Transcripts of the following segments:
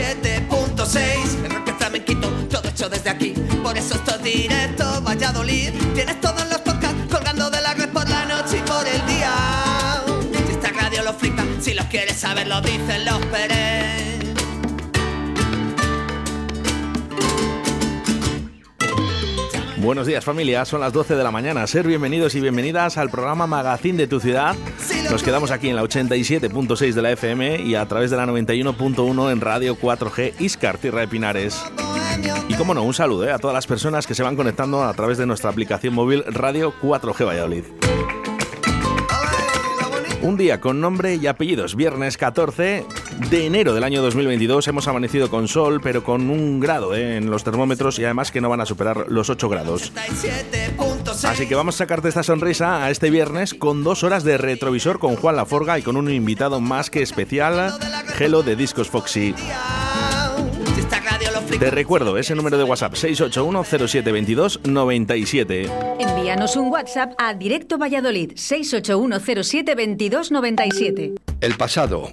el 87.6. El rock flamenquito, todo hecho desde aquí. Por eso esto es directo, Valladolid. Tienes todos los podcasts colgando de la red por la noche y por el día. Si esta radio lo flipa, si lo quieres saber, lo dicen los Pérez. Buenos días familia, son las 12 de la mañana. Ser bienvenidos y bienvenidas al programa Magazine de tu ciudad. Nos quedamos aquí en la 87.6 de la FM y a través de la 91.1 en Radio 4G Iscar, Tierra de Pinares. Y como no, un saludo eh, a todas las personas que se van conectando a través de nuestra aplicación móvil Radio 4G Valladolid. Un día con nombre y apellidos, viernes 14 de enero del año 2022. Hemos amanecido con sol, pero con un grado eh, en los termómetros y además que no van a superar los 8 grados. Así que vamos a sacarte esta sonrisa a este viernes con dos horas de retrovisor con Juan Laforga y con un invitado más que especial, Gelo de Discos Foxy. Te recuerdo ese número de WhatsApp 681072297. Envíanos un WhatsApp a Directo Valladolid 681072297. El pasado,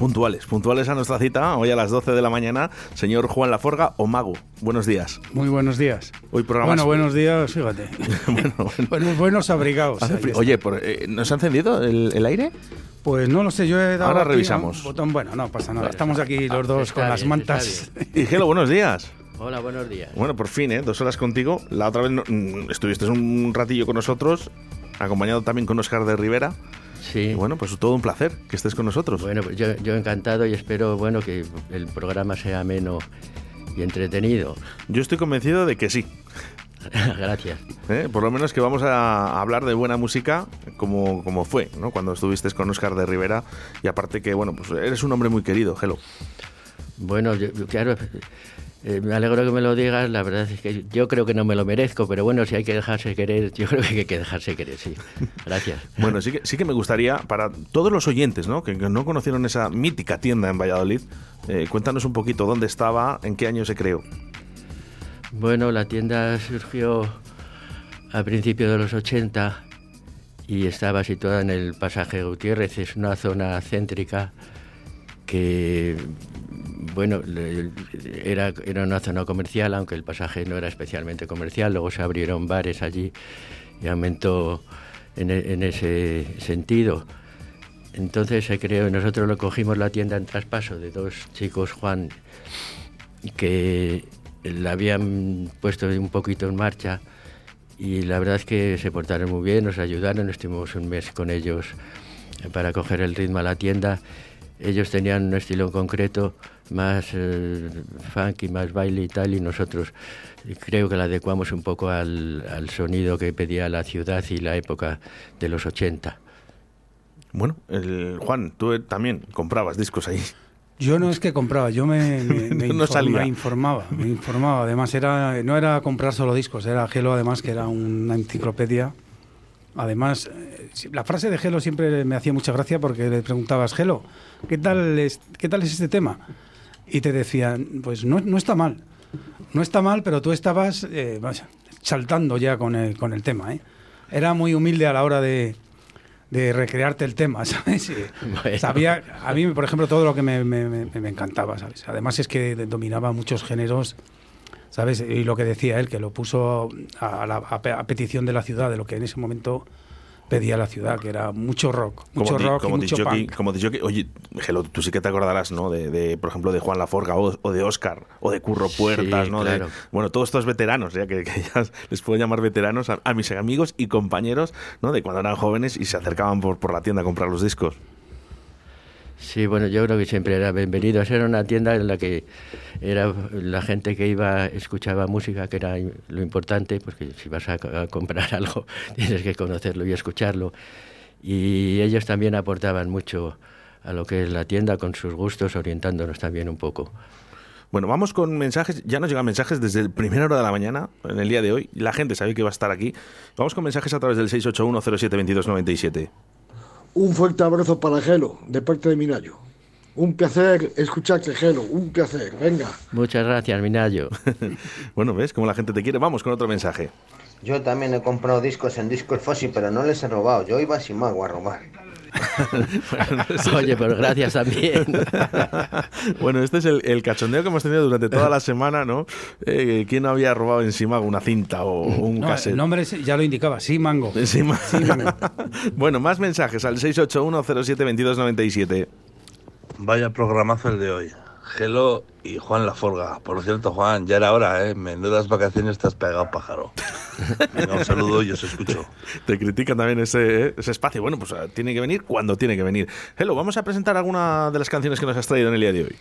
Puntuales, puntuales a nuestra cita, hoy a las 12 de la mañana, señor Juan Laforga o Mago. Buenos días. Muy buenos días. Hoy programa Bueno, buenos días, fíjate. bueno, buenos, buenos abrigados. Oye, eh, ¿nos ha encendido el, aire? Pues no lo sé, yo he dado Ahora revisamos. botón. Bueno, no pasa nada. Estamos aquí los dos con las mantas. Y Gelo, buenos días. Hola, buenos días. Bueno, por fin, ¿eh? Dos horas contigo. La otra vez mm, estuviste un ratillo con nosotros, acompañado también con Oscar de Rivera. Sí. bueno, pues todo un placer que estés con nosotros. Bueno, pues yo, yo encantado y espero bueno que el programa sea ameno y entretenido. Yo estoy convencido de que sí. Gracias. ¿Eh? Por lo menos que vamos a hablar de buena música como, como fue, ¿no? Cuando estuviste con Oscar de Rivera y aparte que, bueno, pues eres un hombre muy querido, Hello. Bueno, claro, eh, me alegro que me lo digas, la verdad es que yo creo que no me lo merezco, pero bueno, si hay que dejarse querer, yo creo que hay que dejarse querer, sí. Gracias. bueno, sí que, sí que me gustaría, para todos los oyentes ¿no? Que, no conocieron esa mítica tienda en Valladolid, eh, cuéntanos un poquito dónde estaba, en qué año se creó. Bueno, la tienda surgió a principios de los 80 y estaba situada en el pasaje Gutiérrez, es una zona céntrica que bueno, era, era una zona comercial, aunque el pasaje no era especialmente comercial. Luego se abrieron bares allí y aumentó en, e, ese sentido. Entonces se creó, nosotros lo cogimos la tienda en traspaso de dos chicos, Juan, que la habían puesto un poquito en marcha y la verdad es que se portaron muy bien, nos ayudaron, estuvimos un mes con ellos para coger el ritmo a la tienda. Ellos tenían un estilo concreto más eh, funky, más baile y tal, y nosotros creo que la adecuamos un poco al, sonido que pedía la ciudad y la época de los 80. Bueno, el, Juan, tú también comprabas discos ahí. Yo no es que compraba, yo me, me, informaba, me informaba. Además, era, no era comprar solo discos, era Gelo, además, que era una enciclopedia. Además, eh, la frase de Gelo siempre me hacía mucha gracia porque le preguntabas, Gelo, ¿qué tal es, qué tal es este tema? y te decían, pues no, no está mal, no está mal, pero tú estabas eh, saltando ya con el, con el tema. ¿eh? Era muy humilde a la hora de, de recrearte el tema, ¿sabes? Sabía, a mí, por ejemplo, todo lo que me, me, me, encantaba, ¿sabes? Además es que dominaba muchos géneros, ¿sabes? Y lo que decía él, que lo puso a, la, a petición de la ciudad, de lo que en ese momento pedía la ciudad, que era mucho rock, mucho rock como y mucho punk. como dicho que, oye, Gelo, tú sí que te acordarás, ¿no? De, por ejemplo, de Juan Laforga o, de Oscar o de Curro Puertas, ¿no? De, bueno, todos estos veteranos, ya que, ya les puedo llamar veteranos a, mis amigos y compañeros, ¿no? De cuando eran jóvenes y se acercaban por, por la tienda a comprar los discos. Sí, bueno, yo creo que siempre era bienvenido. Era una tienda en la que era la gente que iba escuchaba música, que era lo importante, porque si vas a, comprar algo tienes que conocerlo y escucharlo. Y ellos también aportaban mucho a lo que es la tienda con sus gustos, orientándonos también un poco. Bueno, vamos con mensajes. Ya nos llegan mensajes desde el primera hora de la mañana, en el día de hoy. La gente sabe que va a estar aquí. Vamos con mensajes a través del 681072297. Un fuerte abrazo para Gelo, de parte de Minayo. Un placer escucharte, Gelo, un placer, venga. Muchas gracias, Minayo. bueno, ¿ves cómo la gente te quiere? Vamos con otro mensaje. Yo también he comprado discos en Discos Fossi, pero no les he robado. Yo iba sin mago a robar. Oye, pero gracias también. bueno, este es el, cachondeo que hemos tenido durante toda la semana, ¿no? Eh, ¿Quién había robado en Simago una cinta o un no, El nombre ya lo indicaba, Simango. Simango. bueno, más mensajes al 681072297. Vaya programazo el de hoy. Gelo y Juan Laforga. Por cierto, Juan, ya era hora, ¿eh? Menudas vacaciones te has pegado, pájaro. Venga, un saludo y os escucho. Te critican también ese, ¿eh? ese espacio. Bueno, pues eh, tiene que venir cuando tiene que venir. Gelo, vamos a presentar alguna de las canciones que nos has traído en el día de hoy.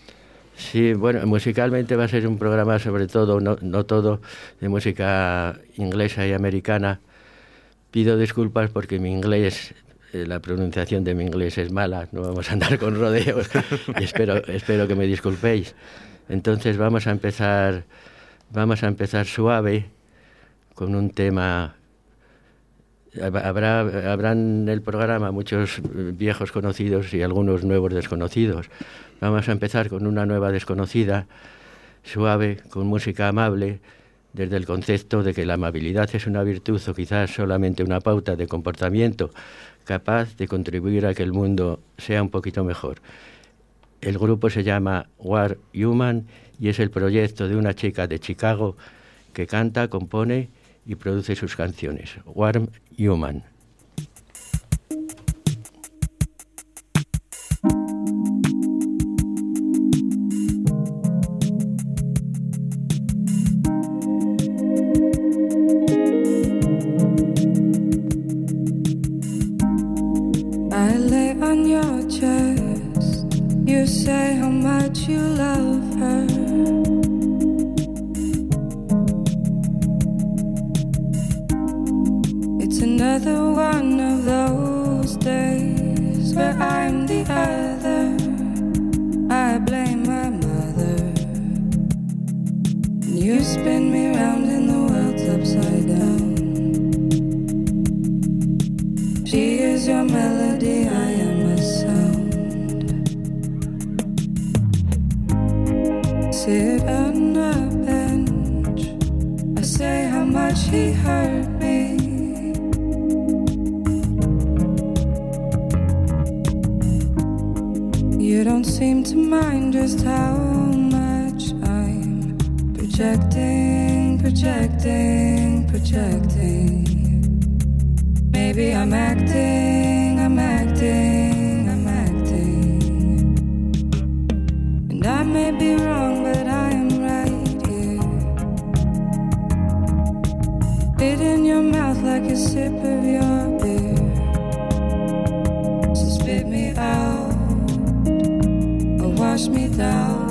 Sí, bueno, musicalmente va a ser un programa sobre todo, no, no todo, de música inglesa y americana. Pido disculpas porque mi inglés eh, la pronunciación de mi inglés es mala, no vamos a andar con rodeos espero, espero que me disculpéis. Entonces vamos a empezar, vamos a empezar suave con un tema. Habrá, habrán en el programa muchos viejos conocidos y algunos nuevos desconocidos. Vamos a empezar con una nueva desconocida, suave, con música amable, desde el concepto de que la amabilidad es una virtud o quizás solamente una pauta de comportamiento capaz de contribuir a que el mundo sea un poquito mejor. El grupo se llama War Human y es el proyecto de una chica de Chicago que canta, compone y produce sus canciones. Warm Human. you love her. It's another one of those days where I'm the other. I blame my mother. You spin me round she hurt me. You don't seem to mind just how much I'm projecting, projecting, projecting. Maybe I'm acting, I'm acting, I'm acting. And I may be wrong. your mouth like a sip of your beer. So spit me out or wash me down.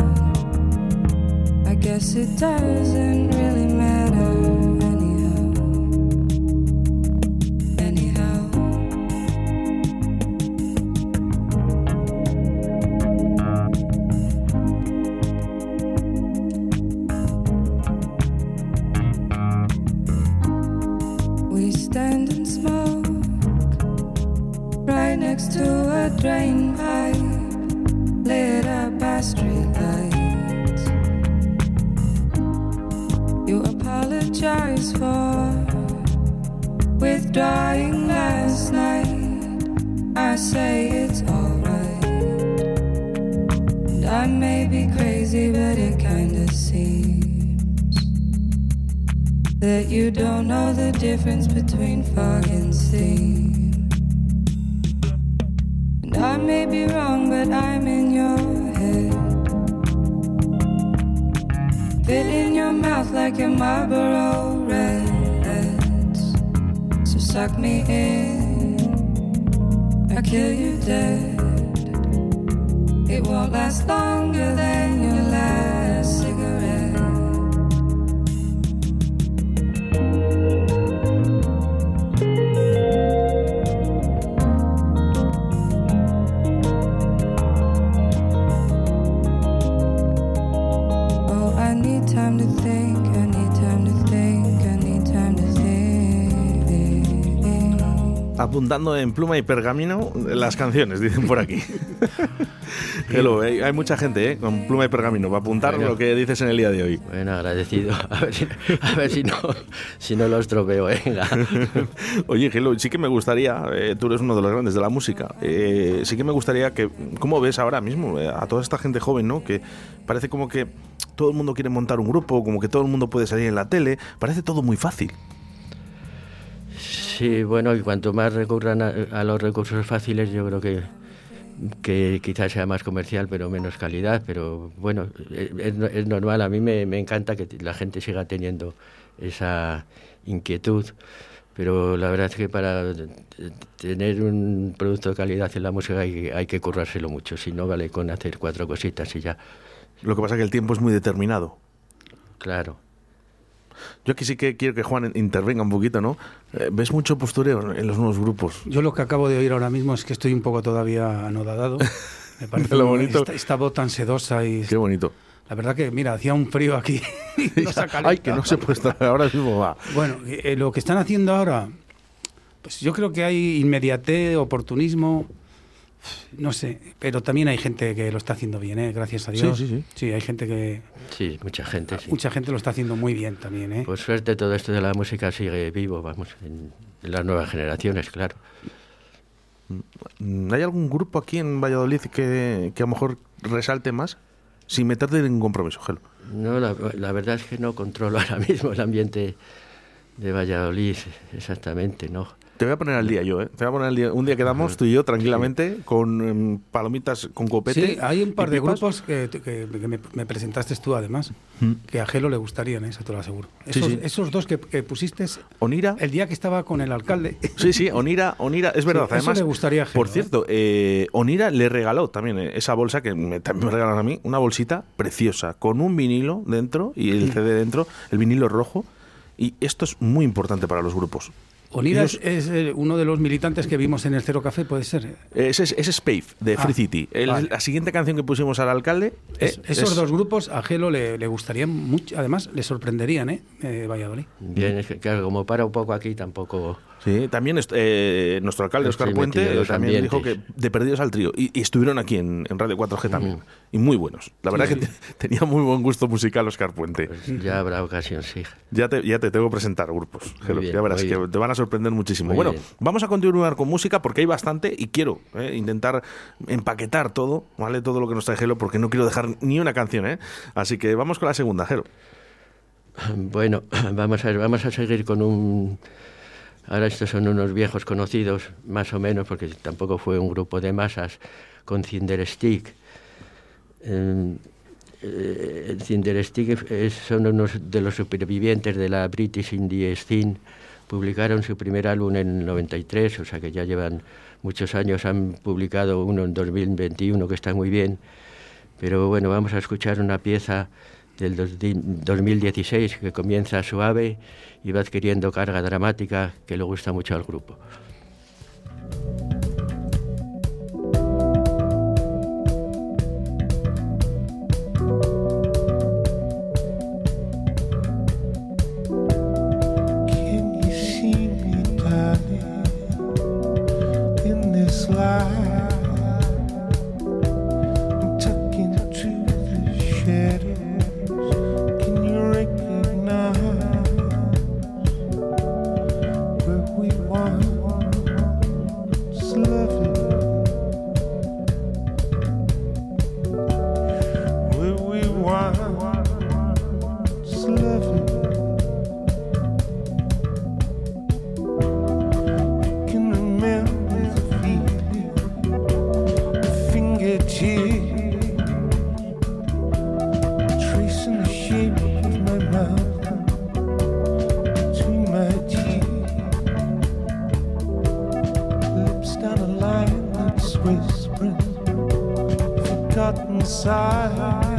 I guess it doesn't really matter. Apuntando en pluma y pergamino las canciones, dicen por aquí. Hello, hay, mucha gente ¿eh? con pluma y pergamino para apuntar lo que dices en el día de hoy. Bueno, agradecido. A ver si, no, si no lo estropeo, venga. Oye, Hello, sí que me gustaría, eh, tú eres uno de los grandes de la música, eh, sí que me gustaría que, ¿cómo ves ahora mismo a toda esta gente joven, ¿no? Que parece como que todo el mundo quiere montar un grupo, como que todo el mundo puede salir en la tele, parece todo muy fácil. Sí, bueno, y cuanto más recurran a, los recursos fáciles, yo creo que, que quizás sea más comercial, pero menos calidad. Pero bueno, es, normal. A mí me, encanta que la gente siga teniendo esa inquietud. Pero la verdad es que para tener un producto de calidad en la música hay, hay que currárselo mucho. Si no, vale con hacer cuatro cositas y ya. Lo que pasa es que el tiempo es muy determinado. Claro. Yo aquí sí que quiero que Juan intervenga un poquito, ¿no? Eh, ¿Ves mucho postureo en los nuevos grupos? Yo lo que acabo de oír ahora mismo es que estoy un poco todavía anodadado. Me parece lo bonito. Esta, voz tan sedosa y... Qué bonito. La verdad que, mira, hacía un frío aquí. Ay, que no se puede estar ahora mismo va. Bueno, eh, lo que están haciendo ahora, pues yo creo que hay inmediatez, oportunismo, no sé, pero también hay gente que lo está haciendo bien, ¿eh? gracias a Dios. Sí, sí, sí. Sí, hay gente que... Sí, mucha gente. Sí. Mucha gente lo está haciendo muy bien también. ¿eh? Por suerte todo esto de la música sigue vivo, vamos, en, las nuevas generaciones, claro. Mm, ¿Hay algún grupo aquí en Valladolid que, que a lo mejor resalte más? Sin meterte en compromiso, Gelo. No, la, la verdad es que no controlo ahora mismo el ambiente de Valladolid, exactamente, ¿no? Te voy a poner al día yo, ¿eh? Te voy a poner al día. Un día quedamos tú y yo tranquilamente con em, palomitas con copete. Sí, hay un par de grupos que, me, presentaste tú además, mm. que a Gelo le gustarían, ¿eh? eso te lo aseguro. Esos, esos dos que, pusiste Onira. el día que estaba con el alcalde. Sí, sí, Onira, Onira, es verdad. además, eso le gustaría a Gelo, Por cierto, eh, Onira le regaló también eh, esa bolsa que me, también me regalaron a mí, una bolsita preciosa, con un vinilo dentro y el CD dentro, el vinilo rojo. Y esto es muy importante para los grupos. Onira es, eh, uno de los militantes que vimos en el Cero Café, ¿puede ser? Ese es, es Space, de Free ah, City. La siguiente canción que pusimos al alcalde... Eh, esos dos grupos a Gelo le, gustarían mucho, además le sorprenderían, ¿eh? eh Valladolid. Bien, es que claro, como para un poco aquí tampoco... Sí, también eh, nuestro alcalde Oscar Puente también dijo que de perdidos al trío. Y, estuvieron aquí en, Radio 4G también. Y muy buenos. La verdad que tenía muy buen gusto musical Oscar Puente. Pues ya habrá ocasión, sí. Ya te, ya te tengo que presentar grupos. ya verás que te van a sorprender muchísimo. bueno, vamos a continuar con música porque hay bastante y quiero eh, intentar empaquetar todo, ¿vale? Todo lo que nos trae Gelo porque no quiero dejar ni una canción, ¿eh? Así que vamos con la segunda, Gelo. Bueno, vamos a, vamos a seguir con un Ahora estos son unos viejos conocidos, más o menos, porque tampoco fue un grupo de masas, con Cinderstick. Eh, eh, Cinderstick son unos de los supervivientes de la British Indie Scene. Publicaron su primer álbum en el 93, o sea que ya llevan muchos años. Han publicado uno en 2021 que está muy bien. Pero bueno, vamos a escuchar una pieza del 2016 que comienza suave y va adquiriendo carga dramática que le gusta mucho al grupo. cotton side.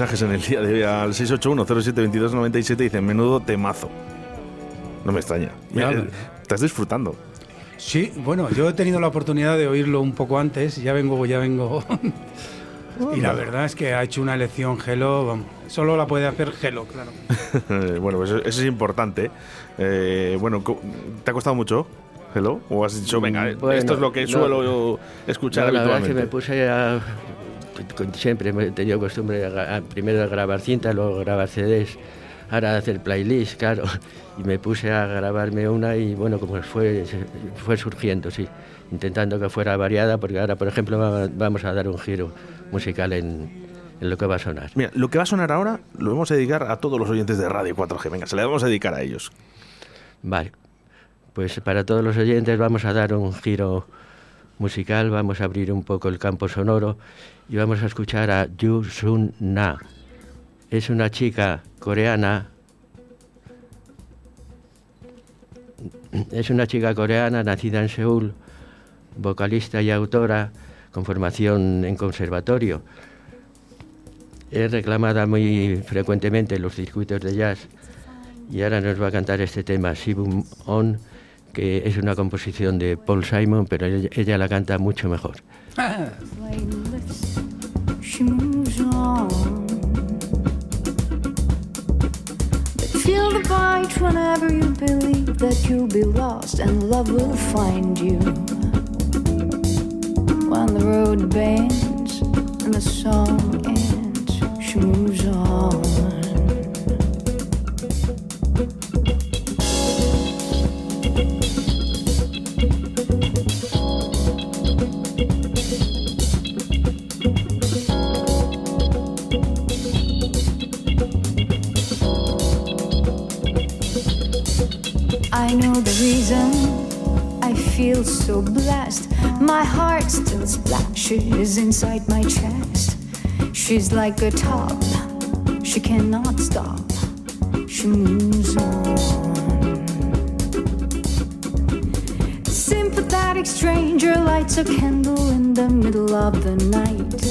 Mensajes en el día de hoy al 681-072297 dicen menudo temazo. No me extraña. Eh, estás disfrutando. Sí, bueno, yo he tenido la oportunidad de oírlo un poco antes, ya vengo, ya vengo. y la verdad es que ha hecho una elección Gelo, solo la puede hacer Gelo, claro. bueno, pues eso es importante. Eh, bueno, ¿te ha costado mucho? Hello? ¿O has dicho, venga, mm, esto es lo que suelo escuchar habitualmente? La verdad que me puse a siempre he tenido costumbre primero de grabar cintas, luego grabar CDs, ahora hacer playlist, claro, y me puse a grabarme una y bueno, como fue, fue surgiendo, sí, intentando que fuera variada, porque ahora, por ejemplo, vamos a dar un giro musical en, en lo que va a sonar. Mira, lo que va a sonar ahora lo vamos a dedicar a todos los oyentes de Radio 4G, venga, se le vamos a dedicar a ellos. Vale, pues para todos los oyentes vamos a dar un giro musical, vamos a abrir un poco el campo sonoro y vamos a escuchar a Yu Sun Na. Es una chica coreana. Es una chica coreana nacida en Seúl, vocalista y autora con formación en conservatorio. Es reclamada muy frecuentemente en los circuitos de jazz y ahora nos va a cantar este tema, Sibum On, que es una composición de Paul Simon, pero ella, la canta mucho mejor. When the road bends and the song ends, on. Feel so blessed. My heart still splashes inside my chest. She's like a top, she cannot stop. She moves on. Sympathetic stranger lights a candle in the middle of the night.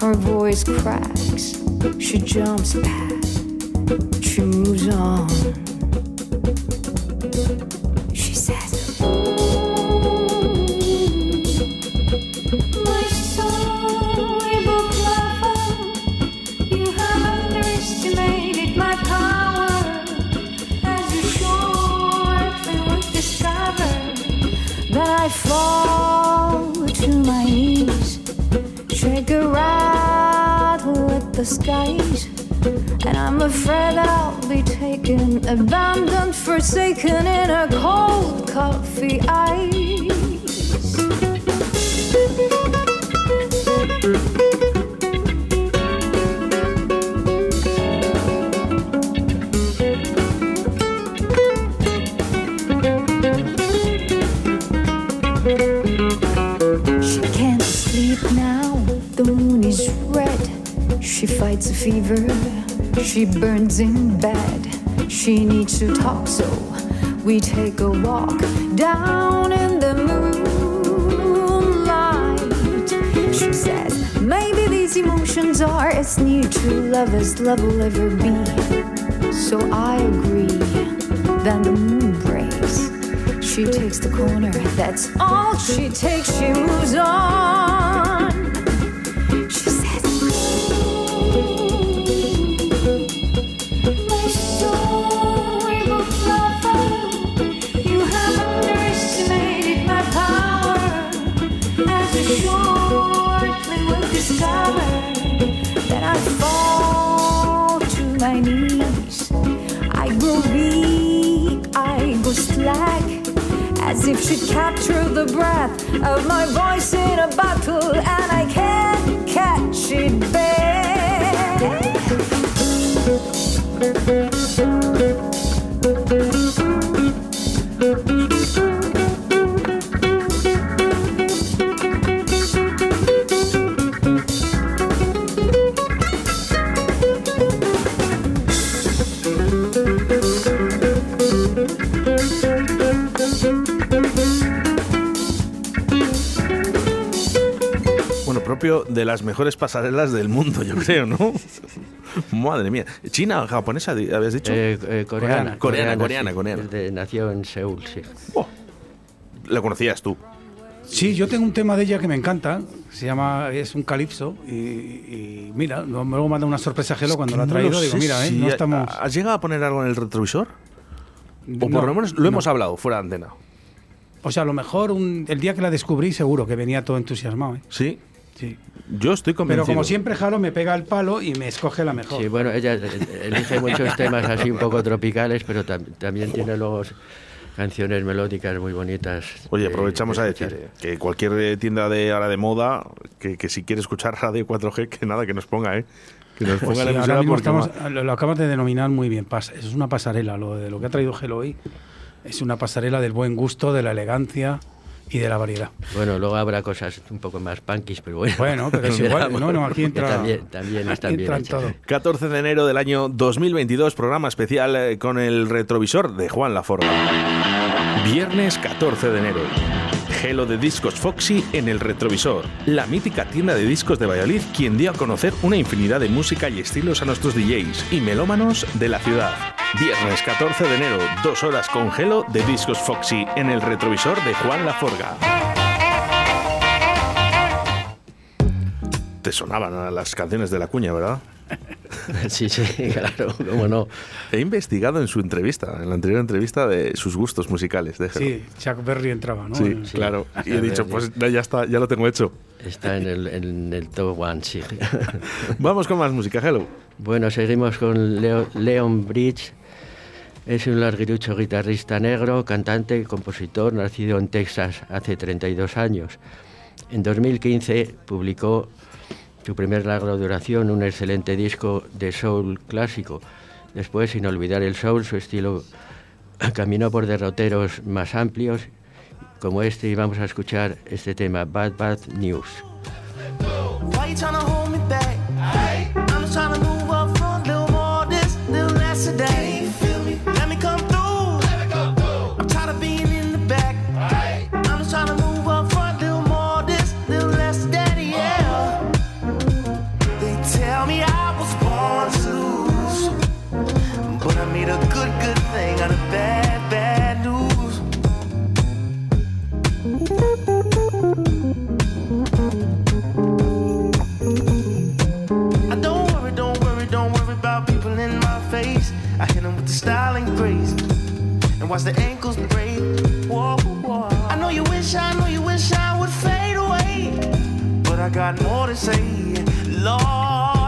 Her voice cracks, she jumps back shoes on. She needs to talk, so we take a walk down in the moonlight. She says, maybe these emotions are as near to love as love will ever be. So I agree. Then the moon breaks. She takes the corner, that's all she takes. She moves on. As if she'd capture the breath of my voice in a battle, and I las mejores pasarelas del mundo, yo creo, ¿no? Madre mía. ¿China o japonesa habías dicho? Eh, eh, coreana. Coreana, coreana, sí. coreana. Nació en Seúl, sí. La conocías tú. Sí, yo tengo un tema de ella que me encanta, se llama, es un calipso, y, y mira, luego me manda una sorpresa a Gelo cuando lo ha No traído, lo digo, mira, eh, no ha- estamos... ¿Has llegado a poner algo en el retrovisor? O No, por lo menos lo no. hemos hablado fuera de antena. O sea, a lo mejor un- el día que la descubrí seguro que venía todo entusiasmado, ¿eh? Sí. Sí. Yo estoy convencido. Pero como siempre Jalo me pega el palo y me escoge la mejor. Sí, bueno, ella eh, elige muchos temas así un poco tropicales, pero tam- también tiene luego canciones melódicas muy bonitas. Oye, de- aprovechamos de a escuchar. decir que cualquier tienda de ahora de moda, que, que si quiere escuchar radio 4G, que nada, que nos ponga, ¿eh? Que nos Pues ponga sí, la ahora emisora mismo porque estamos- lo, lo acabas de denominar muy bien. pas- es una pasarela. Lo de lo que ha traído Gelo hoy es una pasarela del buen gusto, de la elegancia y de la variedad. Bueno, luego habrá cosas un poco más punkis, pero bueno. Bueno, pero es igual. No, no, aquí entra. También, también están bien entra en hechas. todo. 14 de enero del año 2022, programa especial eh, con el retrovisor de Juan Laforga. Viernes 14 de enero. Gelo de Discos Foxy en el retrovisor. La mítica tienda de discos de Valladolid, quien dio a conocer una infinidad de música y estilos a nuestros DJs y melómanos de la ciudad. Viernes 14 de enero, dos horas con Gelo de Discos Foxy en el retrovisor de Juan Laforga. Te sonaban las canciones de la cuña, ¿verdad? Sí, sí, claro, cómo no. He investigado en su entrevista, en la anterior entrevista, de sus gustos musicales. Déjelo. Sí, Chuck Berry entraba, ¿no? Sí, claro. Y he dicho, pues ya ya está, ya lo tengo hecho. Está en el, en el top one, sí. Vamos con más música, Hello. Bueno, seguimos con Leo- Leon Bridge. Es un larguirucho guitarrista negro, cantante y compositor, nacido en Texas hace 32 años. En 2015 publicó su primer larga duración, un excelente disco de soul clásico. Después, sin olvidar el soul, su estilo caminó por derroteros más amplios, como este, y vamos a escuchar este tema, Bad Bad News. Watch the ankles break. Whoa, whoa. I know you wish, I know you wish I would fade away, but I got more to say. Lord,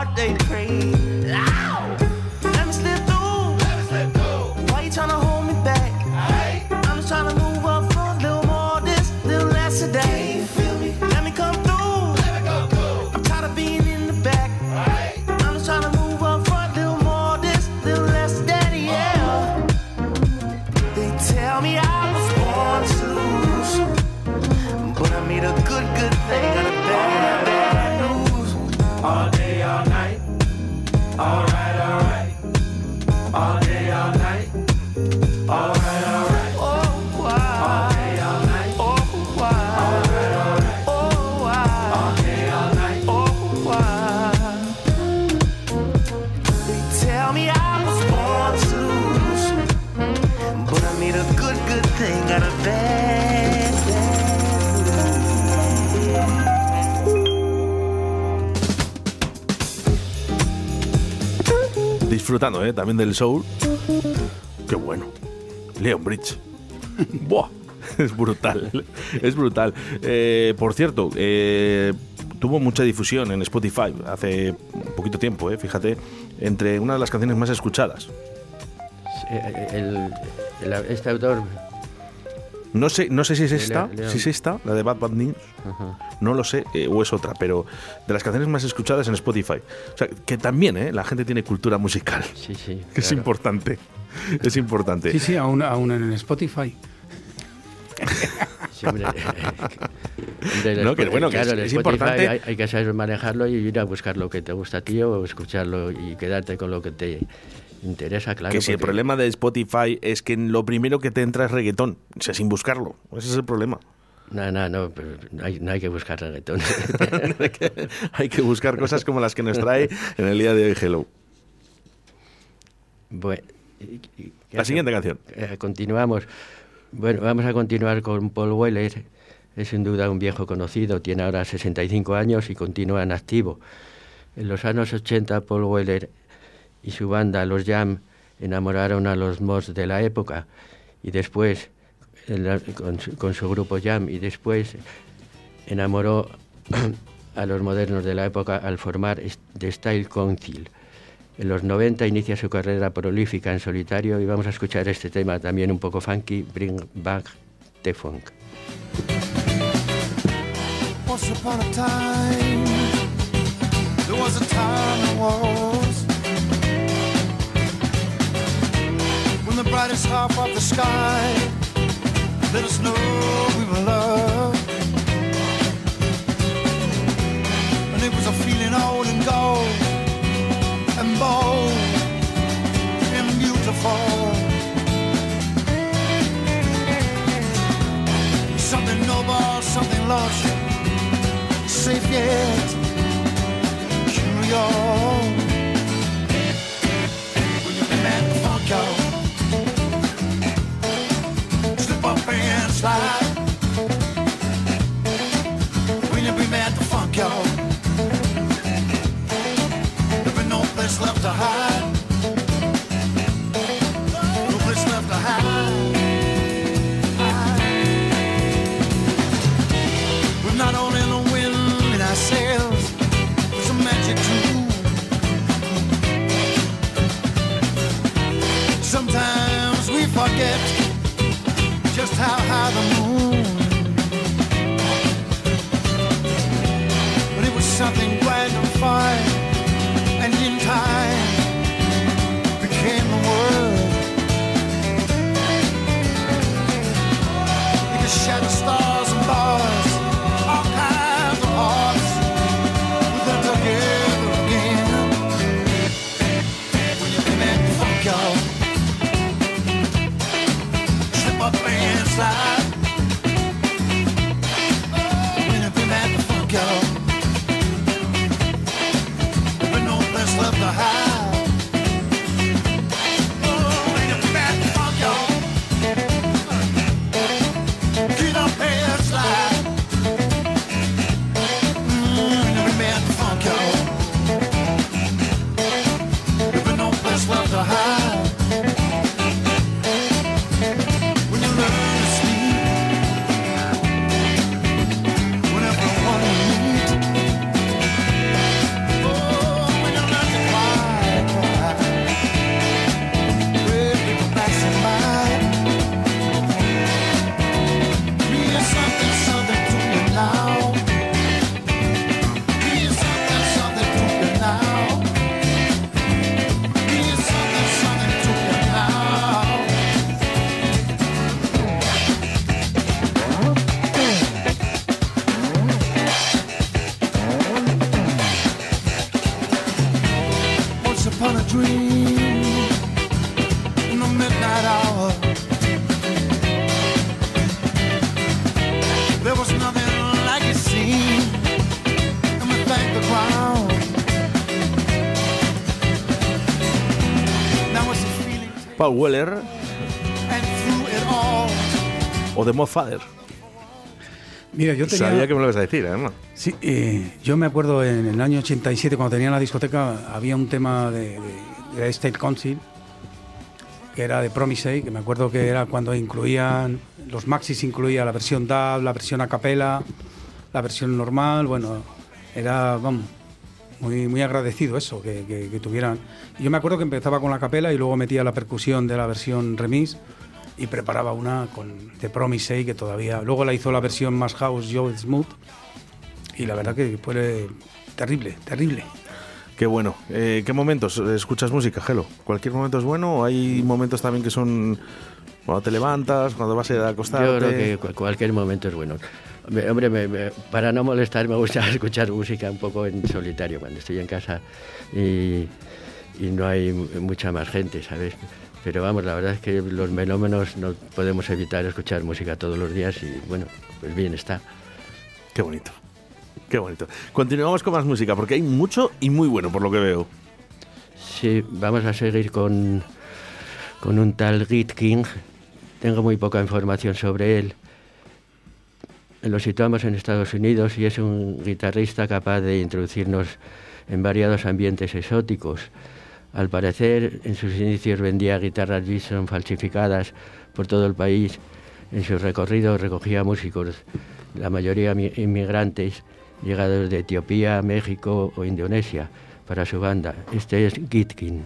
Disfrutando, ¿eh? También del soul. Qué bueno. Leon Bridge. Buah. Es brutal. Es brutal. Eh, por cierto, eh, tuvo mucha difusión en Spotify hace poquito tiempo, eh, fíjate, entre una de las canciones más escuchadas. El- el- este autor. No sé, no sé si es esta, Leon- si es esta, la de Bad Bad News. Ajá. No lo sé, eh, o es otra, pero de las canciones más escuchadas en Spotify. O sea, que también, ¿eh? La gente tiene cultura musical. Sí, sí. Que es importante. Es importante. Sí, sí, aún, aún en Spotify. Sí, hombre, hombre, No, que bueno, que claro, es- es Spotify importante. Hay, hay que saber manejarlo y ir a buscar lo que te gusta a ti o escucharlo y quedarte con lo que te interesa, claro. que si el problema de Spotify es que lo primero que te entra es reggaetón, o sea, sin buscarlo. Ese es el problema. No, no, no, pero no hay, no hay que buscar reggaetón. hay, que, hay que buscar cosas como las que nos trae en el día de hoy Hello. Bueno, La siguiente canción. Eh, continuamos. Bueno, vamos a continuar con Paul Weller. Es sin duda un viejo conocido, tiene ahora 65 años y continúa en activo. En los años 80, Paul Weller y su banda, los Jam, enamoraron a los mods de la época y después, con, su, grupo Jam, y después enamoró a los modernos de la época al formar The Style Council. En los 90 inicia su carrera prolífica en solitario y vamos a escuchar este tema también un poco funky, Bring Back the Funk. Once the brightest half of the sky let us know we were loved. And it was a feeling old and gold and bold and beautiful. Something noble, something lush safe yet curious. When you man the funk out, When you be mad the funk there be no place left to hide. No place left to hide. We're not only the wind in there's a magic too. Sometimes we forget how high the moon. Paul Weller o de Father. Mira, yo tenía... Sabía que me lo ibas a decir, ¿eh? ¿no? Sí, eh, yo me acuerdo en el año 87, cuando tenía la discoteca, había un tema de, de, de State Council, que era de Promisey, que me acuerdo que era cuando incluían, los maxis incluía la versión DAB, la versión a capela, la versión normal, bueno, era, vamos, muy, muy agradecido eso, que, que- que tuvieran. Yo me acuerdo que empezaba con la capela y luego metía la percusión de la versión remix y preparaba una con, de Promisey, que todavía, luego la hizo la versión más house, Joe Smooth, y la verdad que fue terrible, terrible. Qué bueno. Eh, ¿Qué momentos escuchas música, Gelo? ¿Cualquier momento es bueno o hay momentos también que son cuando te levantas, cuando vas a acostarte? Yo creo que cu- cualquier momento es bueno. Me- Hombre, me- me- para no molestar me gusta escuchar música un poco en solitario cuando estoy en casa y, y no hay mu- mucha más gente, ¿sabes? Pero vamos, la verdad es que los melómenos no podemos evitar escuchar música todos los días y bueno, pues bien está. Qué bonito. Qué bonito. Continuamos con más música porque hay mucho y muy bueno por lo que veo. Sí, vamos a seguir con, con un tal Git King. Tengo muy poca información sobre él. Lo situamos en Estados Unidos y es un guitarrista capaz de introducirnos en variados ambientes exóticos. Al parecer, en sus inicios vendía guitarras Gibson falsificadas por todo el país. En su recorrido recogía músicos, la mayoría mi- inmigrantes, llegados de Etiopía, México o Indonesia, para su banda. Este es Gitkin.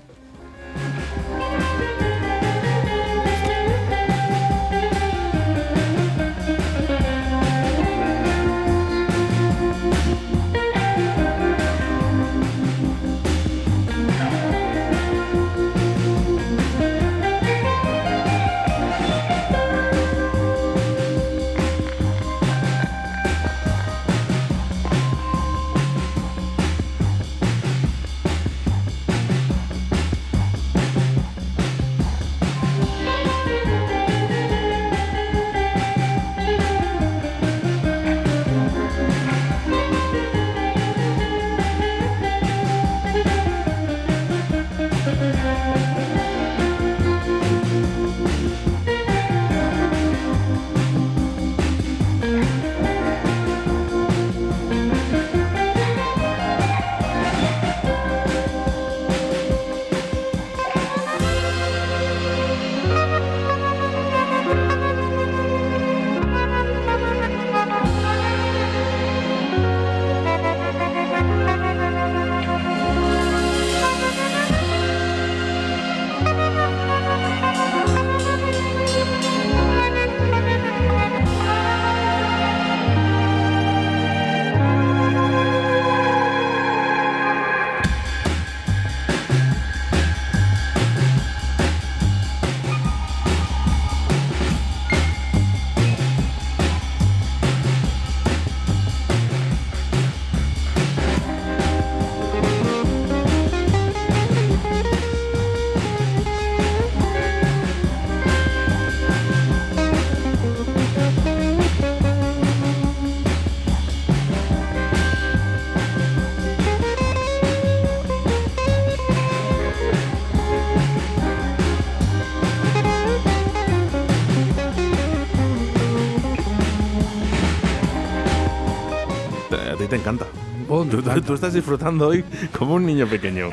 Encanta. tú estás disfrutando hoy como un niño pequeño.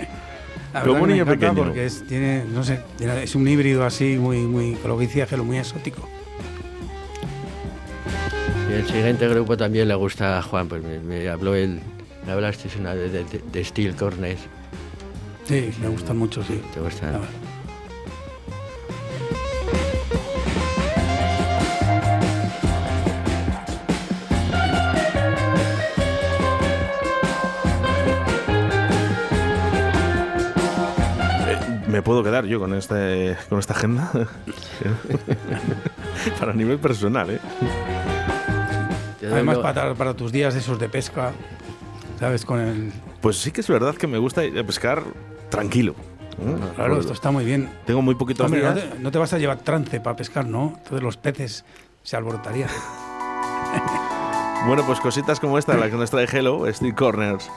La Como un niño pequeño. Porque es, tiene, no sé, es un híbrido así, muy, muy, con lo que decía Gelo, muy exótico. Y el siguiente grupo también le gusta a Juan, pues me, me habló él, me hablaste una de, de, de Steel Corners. Sí, me gustan mucho, sí. ¿Te gustan? Yo con, este, con esta agenda? para nivel personal, ¿eh? Además, para, para tus días esos de pesca, ¿sabes? Con el. Pues sí que es verdad que me gusta pescar tranquilo. ¿eh? Claro, esto está muy bien. Tengo muy poquitos Hombre, no días. te, no te vas a llevar trance para pescar, ¿no? Entonces los peces se alborotarían. Bueno, pues cositas como esta, la que nos trae Hello, Steve Corners.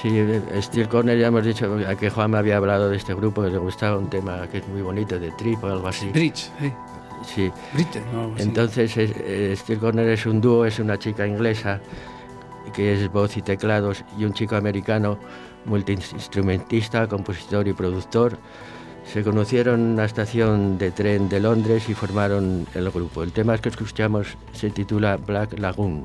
Sí, eh, Steel Corner ya hemos dicho que Juan me había hablado de este grupo, que le gustaba un tema que es muy bonito, de Trip o algo así. Bridge, sí. Sí. Bridge, no. Entonces, es- eh, Steel Corner es un dúo, es una chica inglesa que es voz y teclados y un chico americano, multiinstrumentista, compositor y productor. Se conocieron en una estación de tren de Londres y formaron el grupo. El tema que escuchamos se titula Black Lagoon.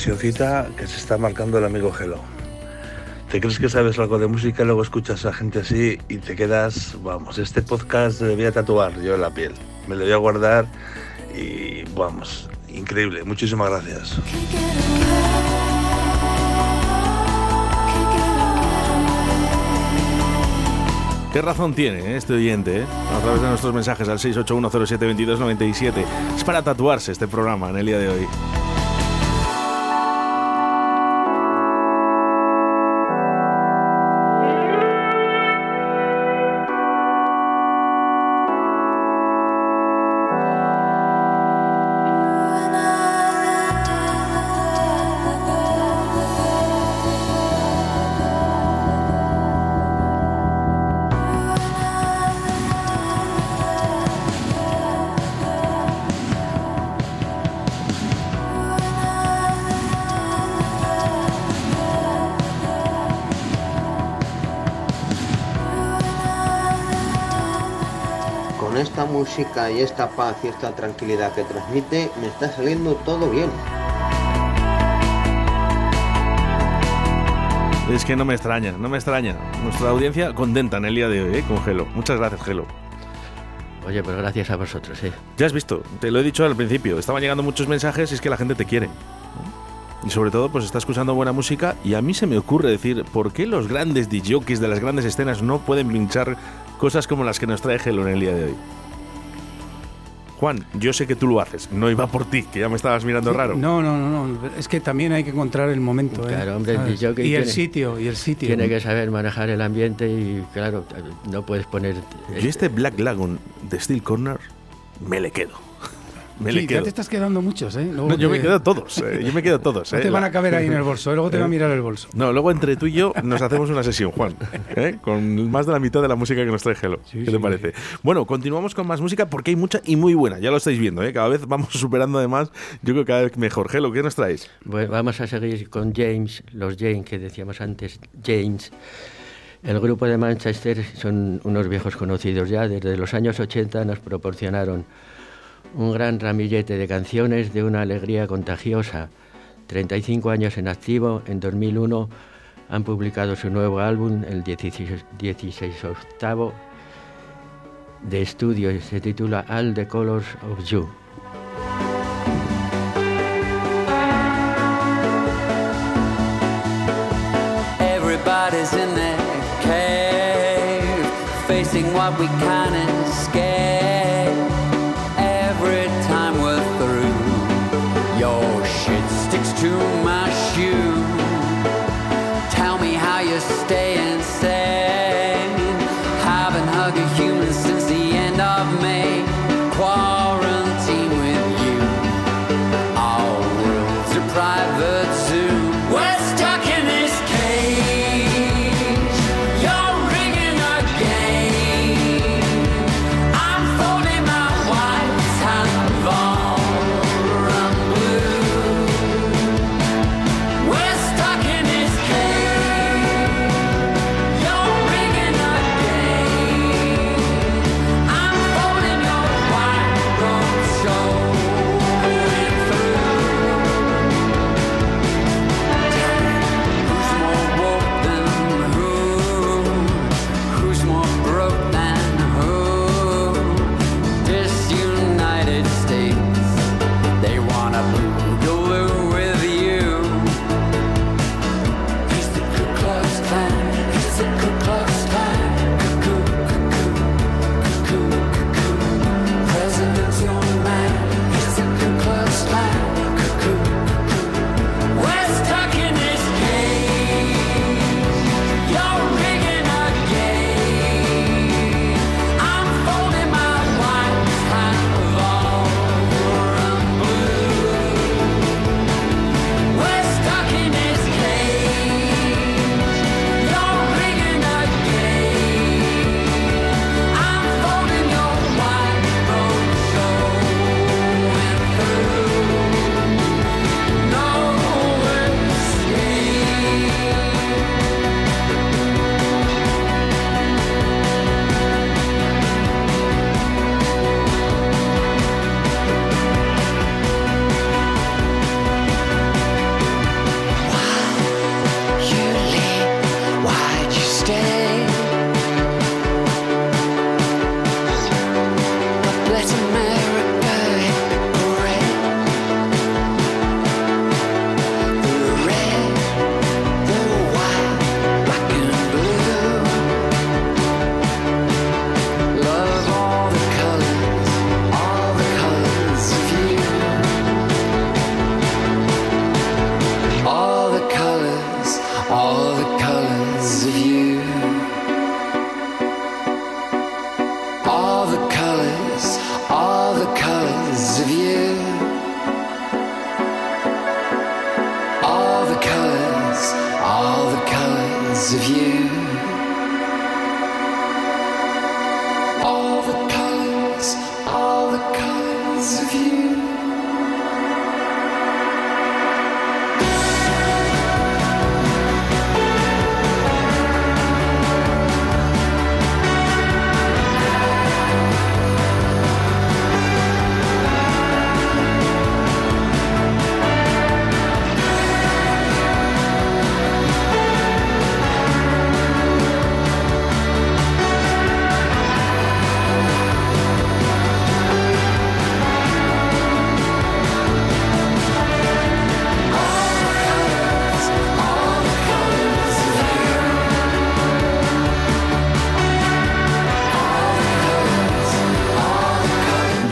Sesioncita que se está marcando el amigo Gelo. ¿Te crees que sabes algo de música luego escuchas a gente así y te quedas, vamos, este podcast le voy a tatuar yo en la piel. Me lo voy a guardar y vamos, increíble. Muchísimas gracias. ¿Qué razón tiene eh, este oyente? eh? A través de nuestros mensajes al 681072297. Es para tatuarse este programa en el día de hoy. Música y esta paz y esta tranquilidad que transmite, me está saliendo todo bien. Es que no me extraña, no me extraña. Nuestra audiencia contenta en el día de hoy eh, con Gelo. Muchas gracias, Gelo. Oye, pues gracias a vosotros, ¿eh? Ya has visto, te lo he dicho al principio, estaban llegando muchos mensajes y es que la gente te quiere. Y sobre todo, pues está escuchando buena música y a mí se me ocurre decir, ¿por qué los grandes DJs de las grandes escenas no pueden pinchar cosas como las que nos trae Gelo en el día de hoy? Juan, yo sé que tú lo haces, no iba por ti, que ya me estabas mirando raro. No, no, no, no. Es que también hay que encontrar el momento. ¿eh? Claro, hombre, ¿Sabes? disjockey y el tiene- sitio, y el sitio. Tiene que saber manejar el ambiente y, claro, no puedes poner... Yo este Black Lagoon de Steel Corner me le quedo. Me Sí, le ya te estás quedando muchos, ¿eh? Luego No, yo te- me quedo todos, eh, yo me quedo todos. No eh, te van la- a caber ahí en el bolso, luego te va a Eh. mirar el bolso. No, luego entre tú y yo nos hacemos una sesión, Juan, ¿eh? con más de la mitad de la música que nos trae Gelo. ¿Qué te sí, parece? Bueno, continuamos con más música porque hay mucha y muy buena, ya lo estáis viendo, ¿eh? cada vez vamos superando además, yo creo que cada vez mejor. Gelo, ¿qué nos traes? Bueno, vamos a seguir con James, los James que decíamos antes, James. El grupo de Manchester son unos viejos conocidos ya, desde los años 80 nos proporcionaron un gran ramillete de canciones de una alegría contagiosa. 35 años en activo, en 2001 han publicado su nuevo álbum, el 16, 16 octavo de estudio, y se titula All the Colors of You. Everybody's in their cave, facing what we can't escape. To my shoe. Tell me how you're staying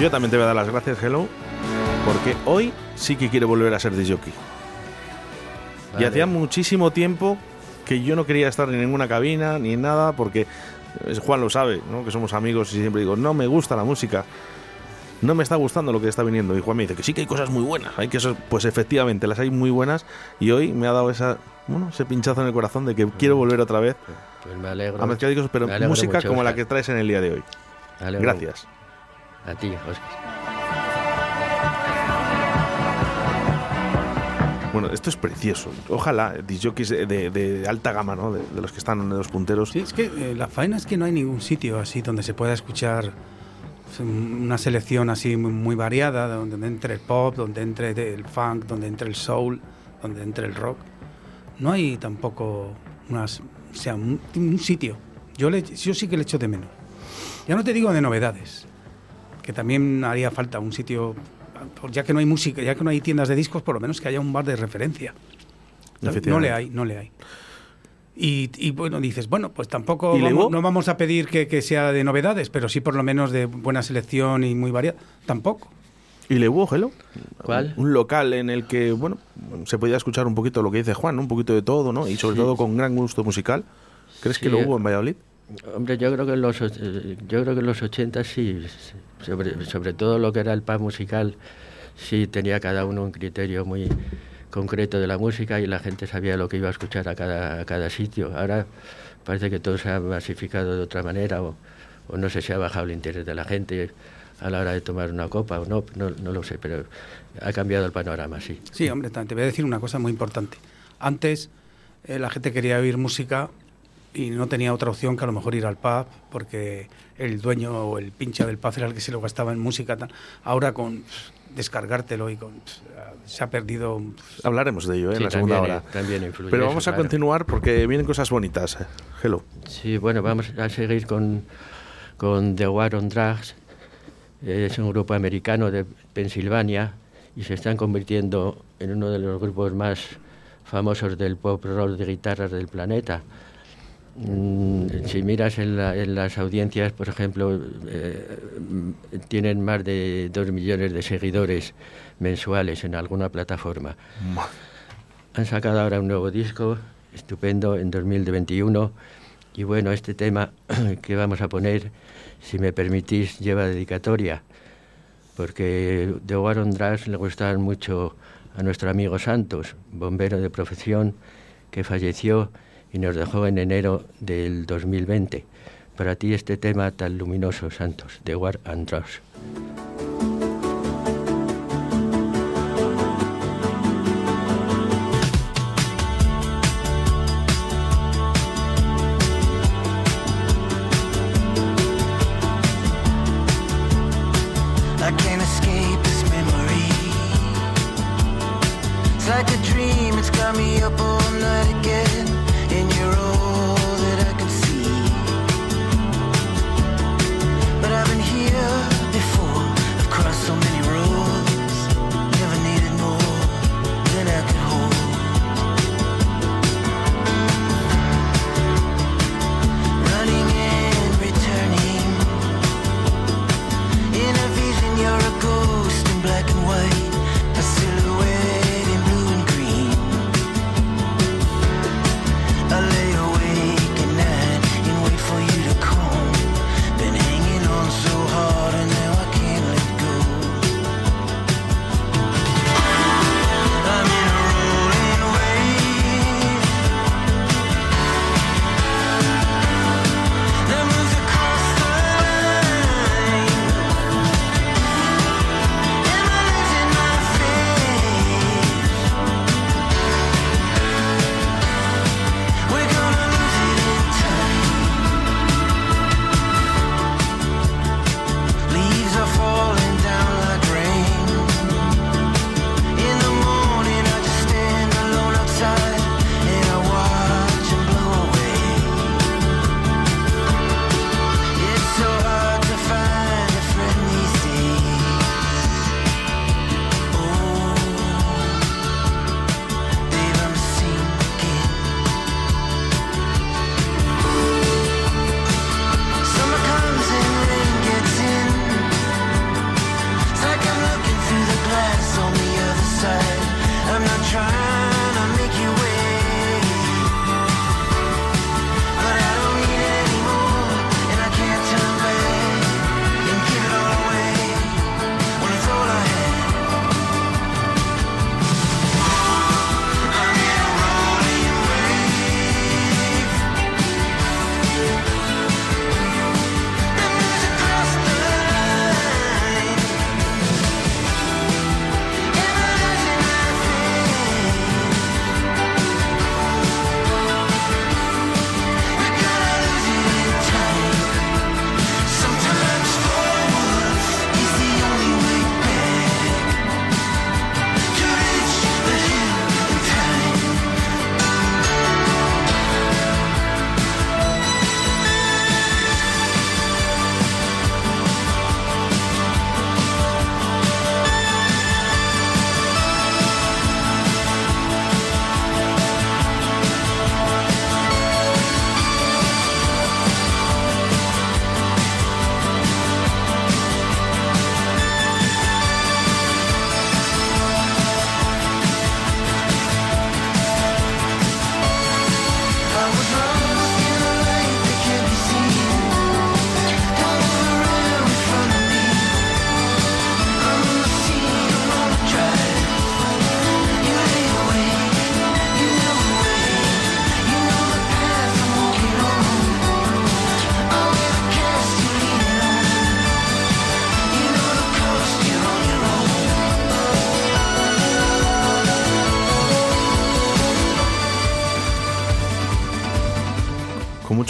Yo también te voy a dar las gracias, Hello, porque hoy sí que quiero volver a ser disjockey. Y Vale. hacía muchísimo tiempo que yo no quería estar en ninguna cabina ni en nada, porque eh, Juan lo sabe, ¿no? que somos amigos y siempre digo, no me gusta la música, no me está gustando lo que está viniendo. Y Juan me dice que sí que hay cosas muy buenas, hay que pues efectivamente las hay muy buenas y hoy me ha dado esa, bueno, ese pinchazo en el corazón de que quiero volver otra vez Pues me alegro. a mezclar pero me música mucho, como la que traes en el día de hoy. Gracias. A ti, Oscar. Bueno, esto es precioso. Ojalá disjockeys de, de- de alta gama, ¿no? De, de los que están en los punteros. Sí, es que eh, la faena es que no hay ningún sitio así donde se pueda escuchar pues, una selección así muy, muy variada, donde entre el pop, donde entre el funk, donde entre el soul, donde entre el rock. No hay tampoco unas, o sea, un, un sitio. Yo, le, yo sí que le echo de menos. Ya no te digo de novedades, que también haría falta un sitio, ya que no hay música, ya que no hay tiendas de discos, por lo menos que haya un bar de referencia. No le hay, no le hay. Y, y, bueno, dices, bueno, pues tampoco no vamos a pedir que, que sea de novedades, pero sí por lo menos de buena selección y muy variada. Tampoco. ¿Y le hubo, Hello? ¿Cuál? Un local en el que, bueno, se podía escuchar un poquito lo que dice Juan, ¿no? un poquito de todo, ¿no? Y sobre Sí. todo con gran gusto musical. ¿Crees que lo hubo en Valladolid? Hombre, yo creo que en los, och- yo creo que en los 80 sí, sobre, todo lo que era el pub musical, sí tenía cada uno un criterio muy concreto de la música y la gente sabía lo que iba a escuchar a cada, a cada sitio. Ahora parece que todo se ha masificado de otra manera o, no sé si ha bajado el interés de la gente a la hora de tomar una copa o no, no, no lo sé, pero ha cambiado el panorama, sí. Sí, hombre, te voy a decir una cosa muy importante. Antes eh, la gente quería oír música y no tenía otra opción que a lo mejor ir al pub porque el dueño o el pincha del pub era el que se lo gastaba en música. Tal. Ahora con descargártelo y con se ha perdido. Hablaremos de ello ¿eh? en la segunda también, hora. eh, también influye Pero eso, vamos a claro. continuar porque vienen cosas bonitas. eh. Hello. Sí, bueno, vamos a seguir con, con The War on Drugs. Es un grupo americano de Pensilvania y se están convirtiendo en uno de los grupos más famosos del pop rock de guitarras del planeta. Mm, Si miras en, la- en las audiencias, por ejemplo, eh, tienen más de dos millones de seguidores mensuales en alguna plataforma. Han sacado ahora un nuevo disco, estupendo, en 2021. Y bueno, este tema que vamos a poner, si me permitís, lleva dedicatoria, porque The War on Drugs le gustaban mucho a nuestro amigo Santos, bombero de profesión, que falleció y nos dejó en enero del 2020. Para ti este tema tan luminoso, Santos, The War on Drugs.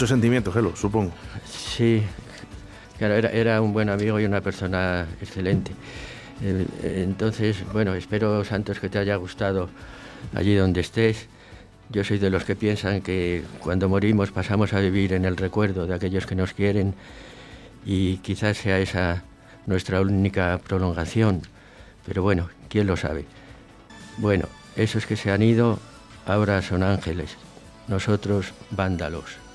Mucho sentimiento, Gelo, supongo. Sí, claro, era, era un buen amigo y una persona excelente. Eh, Entonces, bueno, espero, Santos, que te haya gustado allí donde estés. Yo soy de los que piensan que cuando morimos pasamos a vivir en el recuerdo de aquellos que nos quieren y quizás sea esa nuestra única prolongación. Pero bueno, ¿quién lo sabe? Bueno, esos que se han ido ahora son ángeles, nosotros vándalos.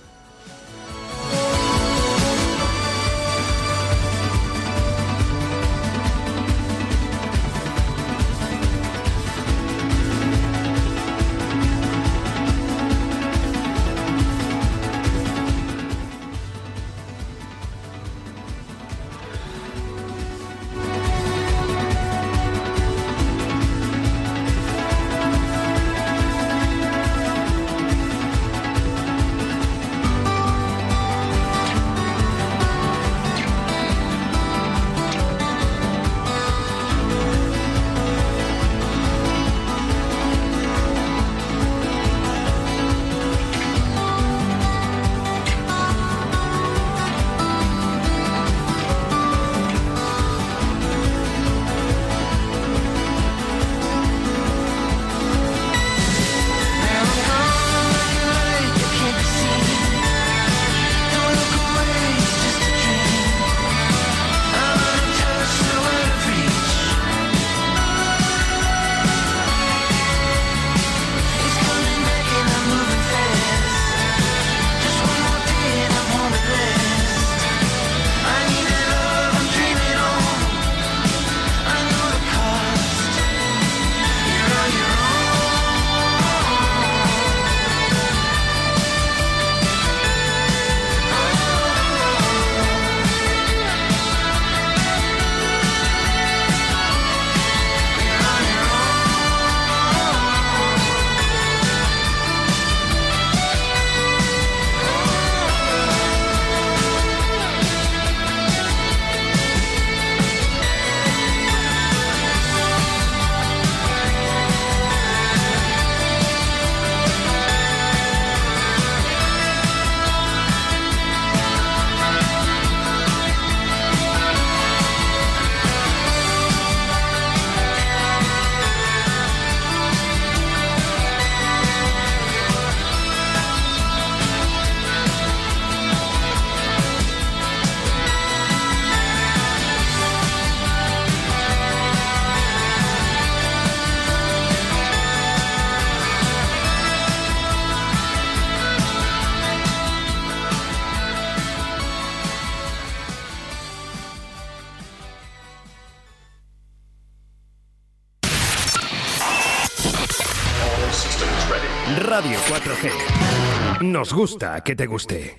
Nos gusta que te guste.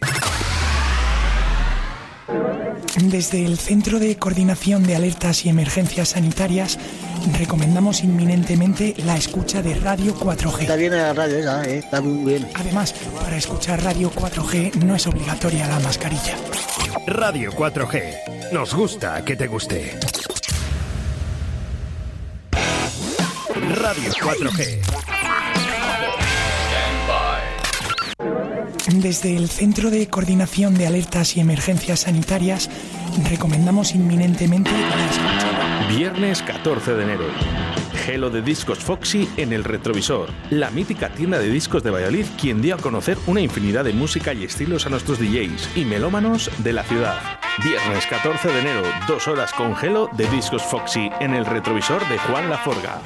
Desde el Centro de Coordinación de Alertas y Emergencias Sanitarias recomendamos inminentemente la escucha de Radio 4G. Está bien la radio esa, ¿eh? está muy bien. Además, para escuchar Radio 4G no es obligatoria la mascarilla. Radio 4G. Nos gusta que te guste. Radio 4G. Desde el Centro de Coordinación de Alertas y Emergencias Sanitarias recomendamos inminentemente la escucha. Viernes 14 de enero. Gelo de Discos Foxy en el retrovisor. La mítica tienda de discos de Valladolid, quien dio a conocer una infinidad de música y estilos a nuestros DJs y melómanos de la ciudad. Viernes 14 de enero, dos horas con Gelo de Discos Foxy en el retrovisor de Juan Laforga.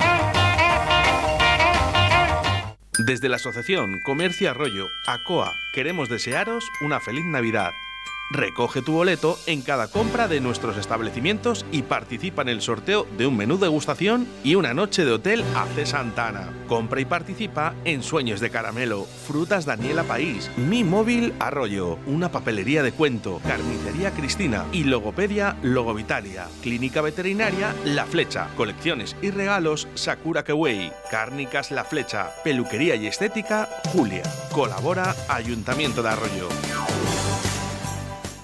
Desde la Asociación Comercio Arroyo, ACOA, queremos desearos una feliz Navidad. Recoge tu boleto en cada compra de nuestros establecimientos y participa en el sorteo de un menú degustación y una noche de hotel AC Santana. Compra y participa en Sueños de Caramelo, Frutas Daniela País, Mi Móvil Arroyo, una papelería de cuento, Carnicería Cristina y Logopedia Logovitalia, Clínica Veterinaria La Flecha, Colecciones y Regalos Sakura Kewei, Cárnicas La Flecha, Peluquería y Estética Julia. Colabora Ayuntamiento de Arroyo.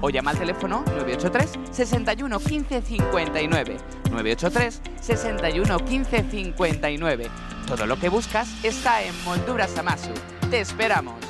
O llama al teléfono 983 61 15 59. 983 61 15 59. Todo lo que buscas está en Molduras Amasu. Te esperamos.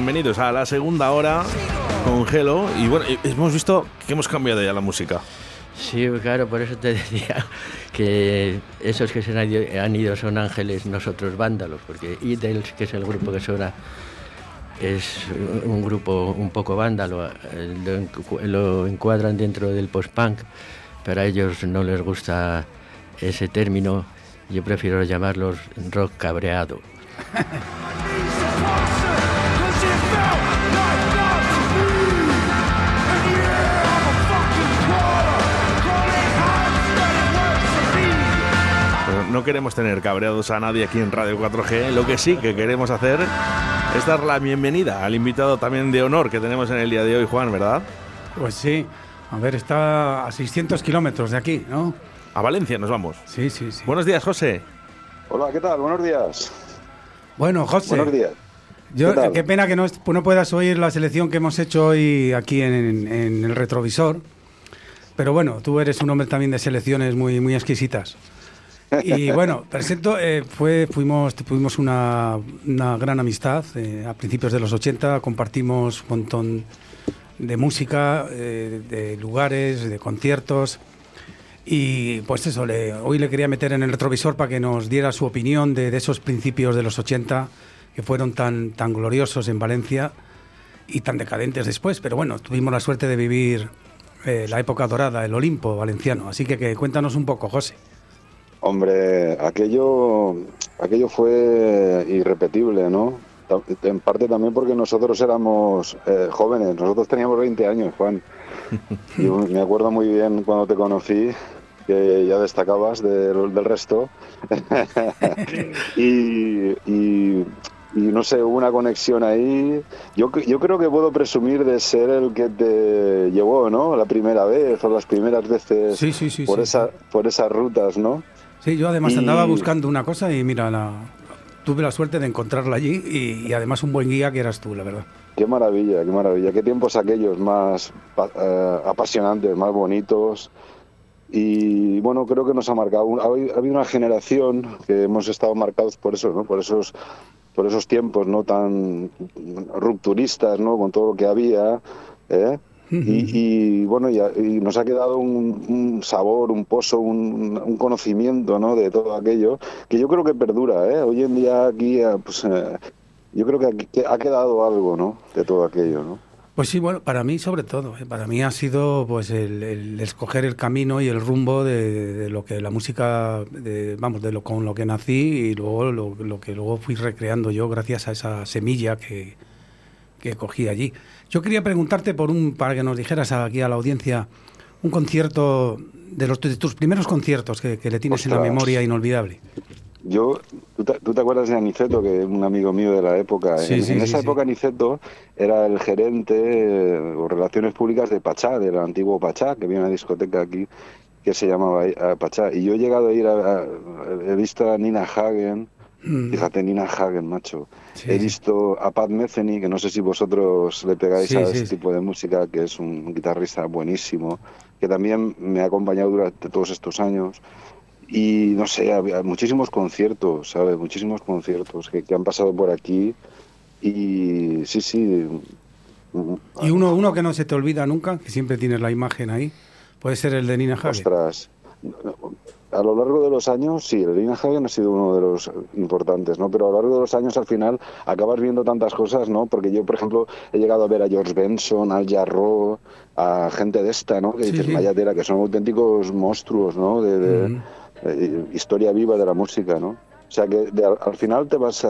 Bienvenidos a la segunda hora con Gelo. Y bueno, eh, hemos visto que hemos cambiado ya la música. Sí, claro, por eso te decía que esos que se han ido, han ido son ángeles, nosotros vándalos, porque Idels, que es el grupo que suena, es un grupo un poco vándalo, eh, lo encuadran dentro del post-punk, pero a ellos no les gusta ese término, yo prefiero llamarlos rock cabreado. no queremos tener cabreados a nadie aquí en Radio 4G. Lo que sí que queremos hacer es dar la bienvenida al invitado también de honor que tenemos en el día de hoy, Juan, ¿verdad? Pues sí. A ver, está a 600 kilómetros de aquí, ¿no? A Valencia nos vamos. Sí, sí, sí. Buenos días, José. Hola, ¿qué tal? Buenos días. Bueno, José. Buenos días. Yo, ¿Qué pena que no, no puedas oír la selección que hemos hecho hoy aquí en, en el retrovisor. Pero bueno, tú eres un hombre también de selecciones muy, muy exquisitas. Y bueno, presento, eh, fue, fuimos, tuvimos una, una gran amistad eh, a principios de los 80, compartimos un montón de música, eh, de lugares, de conciertos. Y pues eso, le- hoy le quería meter en el retrovisor para que nos diera su opinión de, de esos principios de los 80 que fueron tan, tan gloriosos en Valencia y tan decadentes después. Pero bueno, tuvimos la suerte de vivir eh, la época dorada, el Olimpo valenciano. Así que, que cuéntanos un poco, José. Hombre, aquello, aquello fue irrepetible, ¿no? En parte también porque nosotros éramos eh, jóvenes, nosotros teníamos 20 años, Juan. Yo me acuerdo muy bien cuando te conocí, que ya destacabas de- del resto. y, y- y no sé, hubo una conexión ahí. Yo, yo creo que puedo presumir de ser el que te llevó, ¿no? La primera vez o las primeras veces Sí, sí, sí, por, esa, por esas rutas, ¿no? Sí, yo además Y- andaba buscando una cosa y mira, la, tuve la suerte de encontrarla allí y, y además un buen guía que eras tú, la verdad. Qué maravilla, qué maravilla. Qué tiempos aquellos más eh, apasionantes, más bonitos. Y bueno, creo que nos ha marcado. ha habido una generación que hemos estado marcados por eso, ¿no? Por esos, por esos tiempos, ¿no? Tan rupturistas, ¿no? Con todo lo que había. ¿eh? Y, y, bueno, y, nos ha quedado un, un sabor, un pozo, un, un conocimiento ¿no? de todo aquello que yo creo que perdura. ¿eh? Hoy en día aquí, eh, pues, eh, yo creo que aquí ha quedado algo ¿no? de todo aquello. ¿no? Pues sí, bueno, para mí sobre todo, ¿eh? para mí ha sido pues el, el escoger el camino y el rumbo de, de lo que la música, de- vamos, de lo con lo que nací y luego lo, lo que luego fui recreando yo gracias a esa semilla que, que cogí allí. Yo quería preguntarte por un, para que nos dijeras aquí a la audiencia, un concierto de los de tus primeros conciertos que, que le tienes en la memoria inolvidable. Yo, ¿tú te, tú te acuerdas de Aniceto, que es un amigo mío de la época? Sí, en sí, en sí, esa época Aniceto era el gerente eh, o relaciones públicas de Pachá, del antiguo Pachá, que había una discoteca aquí que se llamaba eh, Pachá. Y yo he llegado a ir a, a- he visto a Nina Hagen, Mm. fíjate, Nina Hagen, macho. he visto a Pat Metheny, que no sé si vosotros le pegáis Sí, a sí, tipo de música, que es un guitarrista buenísimo, que también me ha acompañado durante todos estos años. Y no sé, había muchísimos conciertos, ¿sabes? Muchísimos conciertos que, que han pasado por aquí. Y sí, sí. Y uno, uno que no se te olvida nunca, que siempre tienes la imagen ahí, puede ser el de Nina Hagen. Ostras. A lo largo de los años, sí, el Lina Hagen ha sido uno de los importantes, ¿no? Pero a lo largo de los años, al final, acabas viendo tantas cosas, ¿no? Porque yo, por ejemplo, he llegado a ver a George Benson, Al Jarreau, a gente de esta, ¿no? Que Sí, dices, sí. "Vaya tela", que son auténticos monstruos, ¿no? De, de- historia viva de la música, ¿no? O sea que de- al final te vas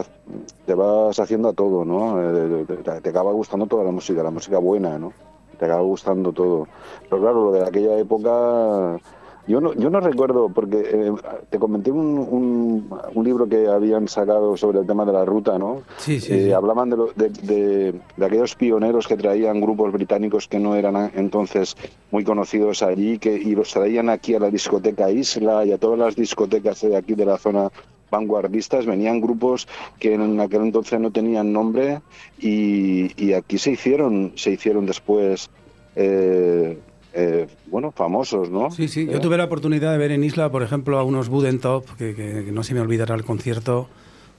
te vas haciendo a todo, ¿no? Eh, te, te acaba gustando toda la música, la música buena, ¿no? Te acaba gustando todo. Pero claro, lo de aquella época, yo no, yo no recuerdo, porque eh, te comenté un, un, un libro que habían sacado sobre el tema de la ruta, ¿no? Sí, sí, Eh, sí. Hablaban de, lo- de, de- de aquellos pioneros que traían grupos británicos que no eran entonces muy conocidos allí que, y los traían aquí a la discoteca Isla y a todas las discotecas de aquí de la zona vanguardistas. Venían grupos que en aquel entonces no tenían nombre y, y aquí se hicieron, se hicieron después, eh, eh, bueno, famosos, ¿no? Sí, sí. Yo Eh, tuve la oportunidad de ver en Isla, por ejemplo, a unos Budentop, que, que, que no se me olvidará el concierto,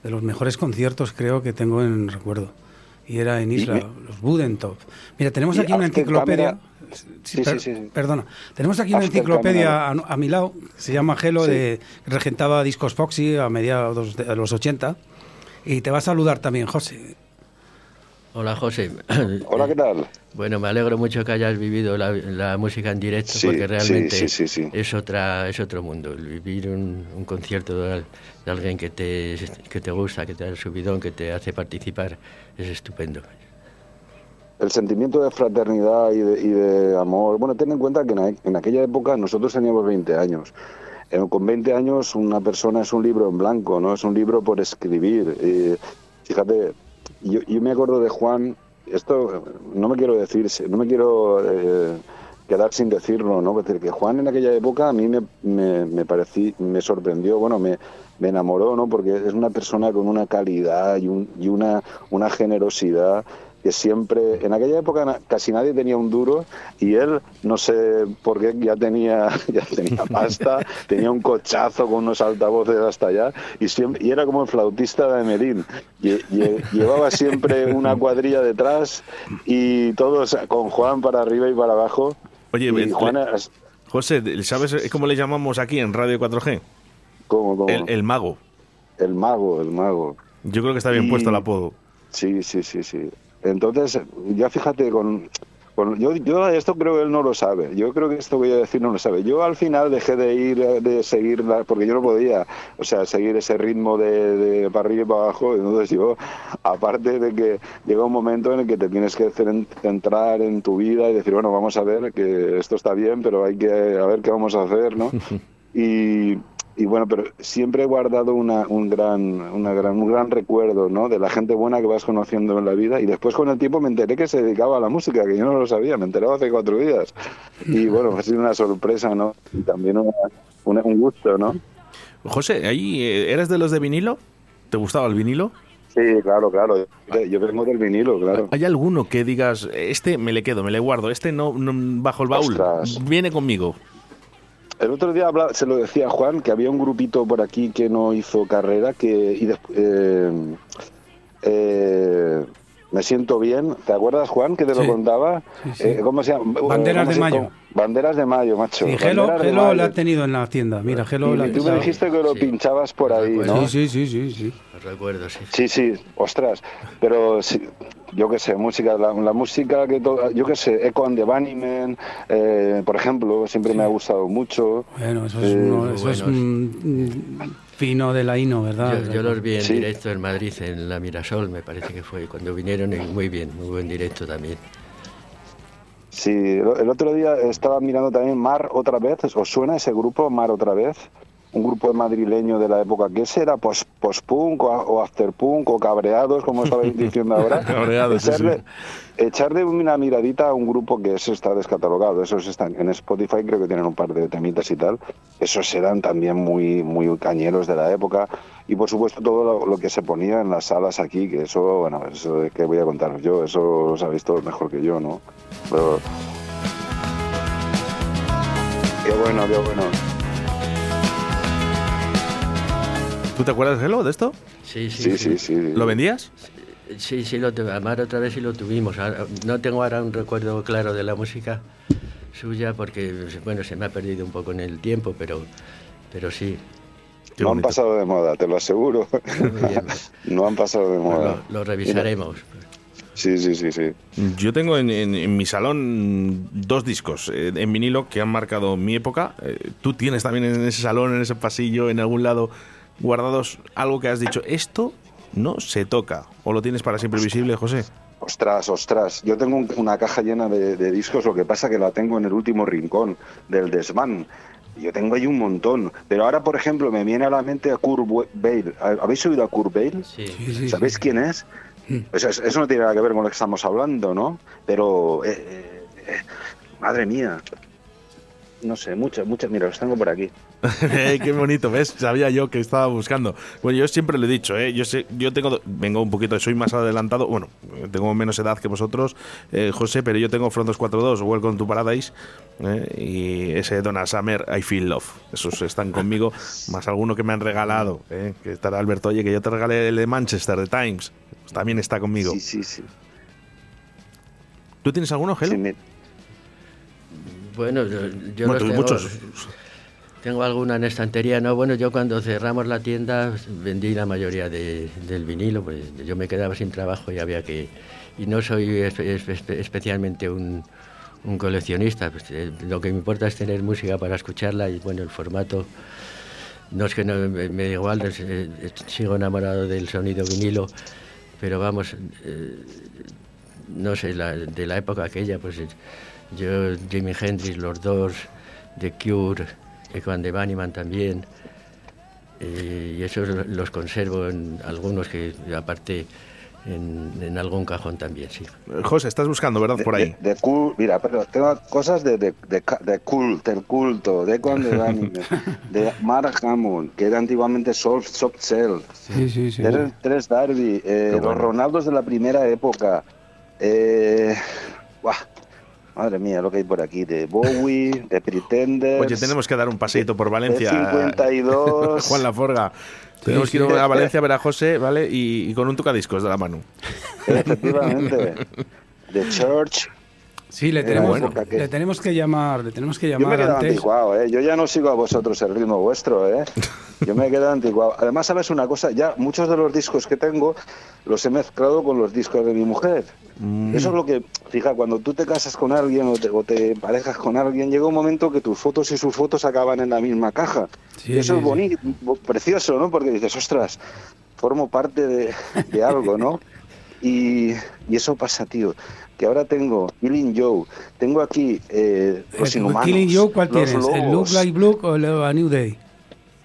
de los mejores conciertos creo que tengo en recuerdo. Y era en Isla, Y- los Budentop. Mira, tenemos aquí una enciclopedia. Sí, Sí, per- sí, sí. Perdona. Tenemos aquí una enciclopedia a, a mi lado, que se llama Gelo, de, que regentaba Discos Foxy a mediados de los 80. Y te va a saludar también, José. Hola José. Hola, ¿qué tal? Bueno, me alegro mucho que hayas vivido la, la música en directo Sí, porque realmente sí, sí, sí. es otra es otro mundo. El vivir un, un concierto de, al- de alguien que te, que te gusta, que te da el subidón, que te hace participar, es estupendo. el sentimiento de fraternidad y de, y de amor. Bueno, ten en cuenta que en aquella época nosotros teníamos 20 años. Eh, con 20 años una persona es un libro en blanco, ¿no? Es un libro por escribir. Eh, fíjate, yo, yo me acuerdo de Juan, esto no me quiero decir, no me quiero eh, quedar sin decirlo, ¿no? Es decir, que Juan en aquella época a mí me, me, me parecí, me sorprendió, bueno, me, me enamoró, ¿no? Porque es una persona con una calidad y, un, y una, una generosidad que siempre, en aquella época casi nadie tenía un duro y él, no sé por qué, ya tenía, ya tenía pasta, tenía un cochazo con unos altavoces hasta allá y, siempre, y era como el flautista de. Lle- lle- Llevaba siempre una cuadrilla detrás y todos con Juan para arriba y para abajo. Oye, y Juan le- José, ¿sabes cómo le llamamos aquí en Radio 4G? ¿cómo, cómo? El, el mago. El mago, el mago. Yo creo que está bien Y- puesto el apodo. Sí, sí, sí, sí. Entonces, ya fíjate, con, con- yo, yo esto creo que él no lo sabe. Yo creo que esto que voy a decir no lo sabe. Yo al final dejé de ir, de seguir, la- porque yo no podía, o sea, seguir ese ritmo de, de para arriba y para abajo. Entonces yo, aparte de que llega un momento en el que te tienes que cen- centrar en tu vida y decir, bueno, vamos a ver que esto está bien, pero hay que a ver qué vamos a hacer, ¿no? y, y bueno, pero siempre he guardado una, un, gran, una gran, un gran recuerdo ¿no? de la gente buena que vas conociendo en la vida y después con el tiempo me enteré que se dedicaba a la música, que yo no lo sabía, me enteré hace cuatro días. Y bueno, ha sido una sorpresa, ¿no? Y también una- una- un gusto, ¿no? José, ¿ahí eh, eres de los de vinilo? ¿Te gustaba el vinilo? Sí, claro, claro. Yo, yo vengo del vinilo, claro. ¿Hay alguno que digas, este me le quedo, me le guardo, este no, no- bajo el baúl, Ostras. viene conmigo? El otro día se lo decía a Juan que había un grupito por aquí que no hizo carrera que y des- eh, eh, me siento bien. ¿Te acuerdas, Juan, que te lo contaba? sí. Eh, ¿Cómo se llama? Banderas ¿Cómo de Mayo. Banderas de Mayo, macho. Y Gelo, Gelo la ha tenido en la tienda. Mira, Gelo Y la tú me dijiste que lo pinchabas por ahí, ¿no? Sí, sí, sí, sí, recuerdo, sí. Sí, sí, ostras, pero sí, yo qué sé, música, la, la música que to- yo qué sé, Echo and the Bunnymen, eh, por ejemplo, siempre me ha gustado mucho. Bueno, eso es, Eh, uno- eso es un de la Hino, ¿verdad? Yo, yo los vi en Sí. directo en Madrid, en la Mirasol, me parece que fue, cuando vinieron, y muy bien, muy buen directo también. Sí, el el otro día estaba mirando también Mar otra vez, ¿os suena ese grupo Mar otra vez? Un grupo madrileño de la época, ¿qué será? Post- Post-punk o, o after-punk o cabreados, como estabais diciendo ahora. Cabreados, echarle, sí. echarle una miradita a un grupo que eso está descatalogado, esos están en Spotify, creo que tienen un par de temitas y tal. Esos eran también muy, muy cañeros de la época. Y por supuesto todo lo, lo que se ponía en las salas aquí, que eso, bueno, eso de que voy a contaros yo, eso lo sabéis todos mejor que yo, ¿no? Pero Qué bueno, qué bueno. ¿Tú te acuerdas, Gelo, de esto? Sí, sí, Sí, sí, sí. ¿Lo vendías? Sí, sí, lo tu- Amar otra vez sí lo tuvimos. Ahora- No tengo ahora un recuerdo claro de la música suya porque, bueno, se me ha perdido un poco en el tiempo, pero, pero sí. No han pasado de moda, te lo aseguro. no han pasado de moda. Lo, lo revisaremos. Sí, sí, sí, sí. Yo tengo en, en- en mi salón dos discos eh, en vinilo que han marcado mi época. Eh, Tú tienes también en ese salón, en ese pasillo, en algún lado, guardados algo que has dicho, esto no se toca. ¿O lo tienes para siempre visible, José? Ostras, ostras. Yo tengo un- una caja llena de, de discos, lo que pasa que la tengo en el último rincón del desván. Yo tengo ahí un montón. Pero ahora, por ejemplo, me viene a la mente a Kurt Bale. ¿Habéis oído a Kurt Bale? Sí. ¿Sabéis quién es? O sea, eso no tiene nada que ver con lo que estamos hablando, ¿no? Pero, eh, eh, eh, madre mía. No sé, muchas, muchas. Mira, los tengo por aquí. Eh, Qué bonito, ¿ves? Sabía yo que estaba buscando. Bueno, yo siempre lo he dicho, ¿eh? Yo sé, yo tengo, vengo un poquito, soy más adelantado, bueno, tengo menos edad que vosotros, eh, José, pero yo tengo Front 242, Welcome to Paradise, ¿eh? y ese Donna Summer, I Feel Love. Esos están conmigo, más alguno que me han regalado, ¿eh? que estará Alberto, oye, que yo te regalé el de Manchester, de Times, pues también está conmigo. Sí, sí, sí. ¿Tú tienes alguno, Gelo? Bueno, yo, yo Bueno, los tú tengo, muchos. Tengo alguna en estantería, no, bueno, yo cuando cerramos la tienda pues, vendí la mayoría de- del vinilo, pues yo me quedaba sin trabajo y había que... Y no soy espe- espe- especialmente un, coleccionista, pues, eh, lo que me importa es tener música para escucharla y bueno, el formato... No es que no, me, me igual, eh, sigo enamorado del sonido vinilo, pero vamos, eh, no sé, de la época aquella, pues yo, Jimi Hendrix, los dos, The Cure, Echo and the también, eh, y esos los conservo en algunos que aparte en, en algún cajón también, sí. José, estás buscando, ¿verdad? Por ahí. De, de cul- mira, pero tengo cosas de, de, de, de cult, el culto, de cuando de Mark Hammond, que era antiguamente Soft, Soft Cell, Sí, sí, sí. de Tres Darby, eh, los bueno. Ronaldos de la primera época. Eh, buah, madre mía, lo que hay por aquí, de Bowie, de Pretenders. Oye, tenemos que dar un paseíto por Valencia. 52. Juan Laforga. Tenemos que ir a Valencia a ver a José, ¿vale? Y, y con un tocadiscos de la mano. Efectivamente. The Church. Sí, le tenemos, que- le tenemos que llamar, le tenemos que Yo me he llamar quedado antes. anticuado, ¿eh? Yo ya no sigo a vosotros el ritmo vuestro, ¿eh? Yo me he quedado anticuado. Además, ¿sabes una cosa? Ya muchos de los discos que tengo los he mezclado con los discos de mi mujer. Mm. Eso es lo que, fija, cuando tú te casas con alguien o te, o te parejas con alguien, llega un momento que tus fotos y sus fotos acaban en la misma caja. Sí, eso sí, es bonito, bo- precioso, ¿no? Porque dices, ostras, formo parte de, de algo, ¿no? Y, y eso pasa, tío. Que ahora tengo Killing Joe, tengo aquí eh, Los El Inhumanos. Killing Joke, ¿cuál Los tienes? ¿El Look Lobos, Like Blue o el A New Day?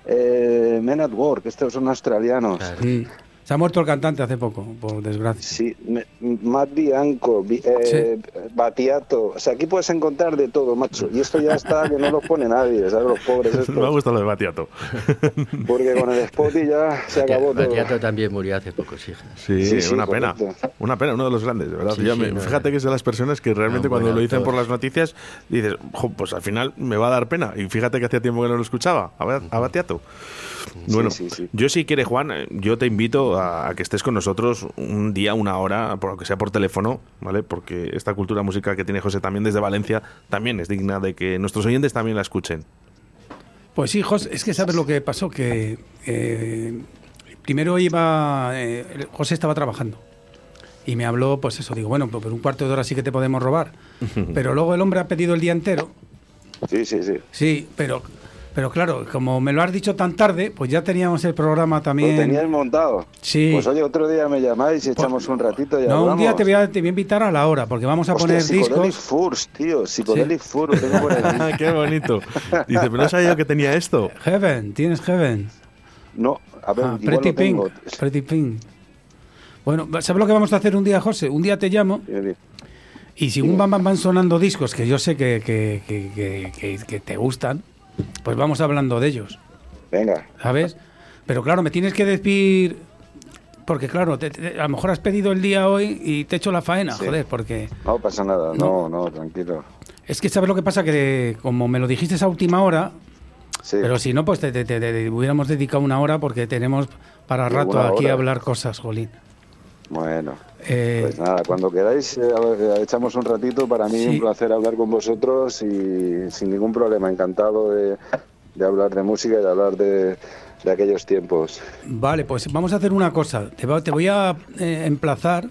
eh, Men at Work, estos son australianos. Mm. Se ha muerto el cantante hace poco, por desgracia. Sí, Matt Bianco, Bi- eh, Batiato. O sea, aquí puedes encontrar de todo, macho. Y esto ya está que no lo pone nadie, ¿sabes? Los pobres estos. Me ha gustado lo de Batiato. Porque con el Spotify ya se acabó todo. Batiato también murió hace poco, sí. Sí, Sí, sí, una pena. correcto. Una pena, uno de los grandes, de verdad. Sí, Ya sí, me- no, fíjate que es de las personas que realmente un cuando lo dicen por las noticias dices, "Jo, pues al final me va a dar pena. Y fíjate que hacía tiempo que no lo escuchaba, a, a Batiato. Bueno, sí, sí. yo si quieres, Juan, eh, yo te invito a, a que estés con nosotros un día, una hora, por lo que sea por teléfono, ¿vale? Porque esta cultura musical que tiene José también desde Valencia también es digna de que nuestros oyentes también la escuchen. Pues sí, José, es que sabes lo que pasó, que eh, primero iba, eh, José estaba trabajando y me habló, pues eso, digo, bueno, pues por un cuarto de hora sí que te podemos robar, pero luego el hombre ha pedido el día entero, Sí, sí, sí. sí, pero, pero claro, como me lo has dicho tan tarde, pues ya teníamos el programa Lo también. teníais montado. Sí. Pues oye, otro día me llamáis y echamos un ratito y no, un hablamos. día te voy, a, te voy a invitar a la hora, porque vamos a Hostia, poner discos. Furs, tío. Psychedelic Furs, lo tengo por aquí. Qué bonito. Dice, pero no sabía yo que tenía esto. Heaven, ¿tienes Heaven? No, a ver, Ah, igual Pretty lo tengo. Pink, Pretty Pink. Bueno, ¿sabes lo que vamos a hacer un día, José? Un día te llamo y según van, van, van sonando discos que yo sé que, que, que- que- que- que te gustan, pues vamos hablando de ellos, Venga. ¿sabes? Pero claro, me tienes que decir... Porque claro, te- te- a lo mejor has pedido el día hoy y te echo la faena, Sí. joder, porque... No pasa nada, no, no, tranquilo. Es que sabes lo que pasa, que como me lo dijiste a última hora, Sí. pero si no, pues te, hubiéramos dedicado una hora porque tenemos para rato aquí hora. a hablar cosas, Jolín. Bueno, Eh, pues nada, cuando queráis eh, eh, echamos un ratito. Para mí Sí. un placer hablar con vosotros y sin ningún problema, encantado de, de hablar de música y de hablar de, de aquellos tiempos. Vale, pues vamos a hacer una cosa. Te, va- te voy a eh, emplazar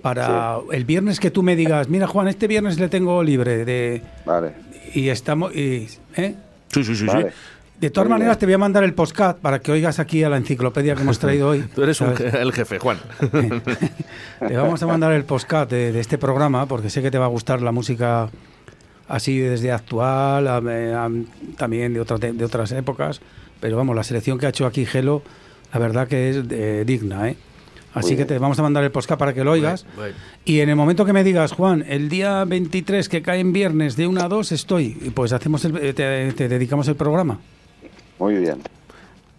para el viernes que tú me digas, mira Juan, este viernes le tengo libre de Vale. y estamos y, ¿eh? Sí, sí, sí, Vale. sí. De todas maneras te voy a mandar el postcat para que oigas aquí a la enciclopedia que hemos traído hoy. Tú eres un je- el jefe, Juan. Te vamos a mandar el postcat de, de este programa porque sé que te va a gustar la música así desde actual, a- a- también de, otras de otras épocas. Pero vamos, la selección que ha hecho aquí Gelo, la verdad que es eh, digna, ¿eh? Así que te vamos a mandar el postcat para que lo oigas. Bueno, Y en el momento que me digas, Juan, el día 23 que cae en viernes de 1 a 2 estoy, pues hacemos el- eh, te, te dedicamos el programa. Muy bien.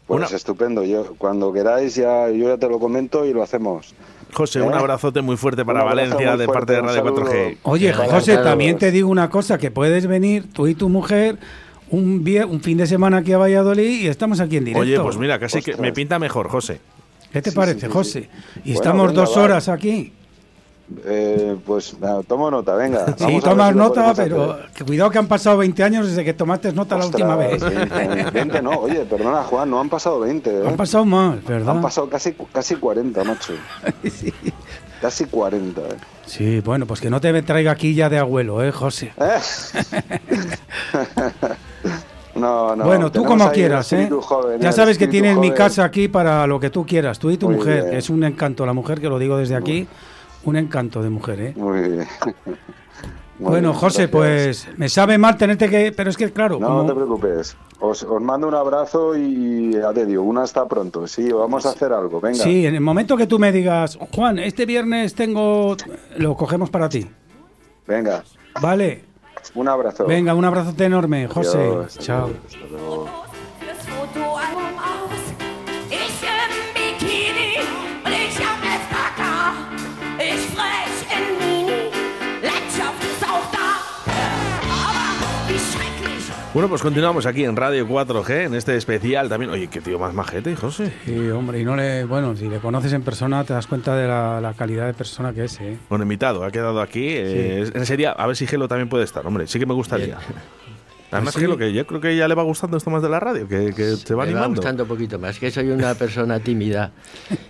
Pues Una- estupendo. Yo cuando queráis ya yo ya te lo comento y lo hacemos. José, un ¿Eh? abrazote muy fuerte para Valencia de fuerte, parte de Radio saludo. 4G. Oye, José, también te digo una cosa, que puedes venir tú y tu mujer un, un fin de semana aquí a Valladolid y estamos aquí en directo. Oye, pues mira, casi que me pinta mejor, José. ¿Qué te Sí, parece, sí, sí, José? sí. Y Bueno, estamos venga, dos horas aquí. Eh, pues tomo nota, venga. Vamos Sí, tomas nota, pero hacer. cuidado que han pasado 20 años desde que tomaste nota la última vez. Ostras, 20, 20 no, oye, perdona Juan, no han pasado 20, ¿eh? Han pasado más, ¿verdad? Han pasado casi, casi 40, macho. sí. Casi 40, ¿eh? Sí, bueno, pues que no te traiga aquí ya de abuelo, ¿eh, José? ¿Eh? no, no. bueno, tú como quieras, ¿eh? joven, ya sabes que tienes mi casa aquí para lo que tú quieras, tú y tu Muy mujer, bien. es un encanto la mujer, que lo digo desde aquí, Un encanto de mujer, ¿eh? Muy bien. Muy bueno, bien, José, gracias. pues me sabe mal tenerte que... Pero es que, claro, No, como- no te preocupes. Os, os mando un abrazo y ya te digo, una hasta pronto. Sí, vamos a hacer algo. Venga. Sí, en el momento que tú me digas, Juan, este viernes tengo... Lo cogemos para ti. Venga, Vale. un abrazo. Venga, un abrazote enorme, José. Adiós, Chao. adiós, hasta Bueno, pues continuamos aquí en Radio 4G, en este especial también. Oye, qué tío más majete, José. Sí, hombre, y no le... Bueno, si le conoces en persona te das cuenta de la, la calidad de persona que es, ¿eh? Bueno, invitado, ha quedado aquí. eh, en serio, a ver si Gelo también puede estar. Hombre, sí que me gustaría. Además, Pues sí. Gelo, que yo creo que ya le va gustando esto más de la radio, que, que se va Me va gustando un poquito más, que soy una persona tímida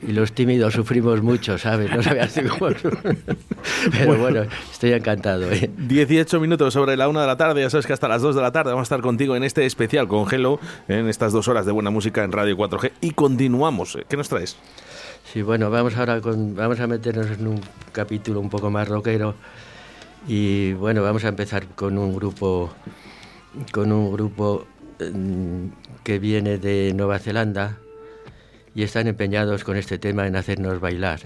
y los tímidos sufrimos mucho, ¿sabes? No sabías tú cómo. Pero bueno, estoy encantado. ¿eh? 18 minutos sobre la una de la tarde, ya sabes que hasta las 2 de la tarde vamos a estar contigo en este especial con Gelo, en estas dos horas de buena música en Radio 4G. Y continuamos. ¿Qué nos traes? Sí, bueno, vamos ahora con, vamos a meternos en un capítulo un poco más rockero y bueno, vamos a empezar con un grupo con un grupo mm, que viene de Nueva Zelanda y están empeñados con este tema en hacernos bailar.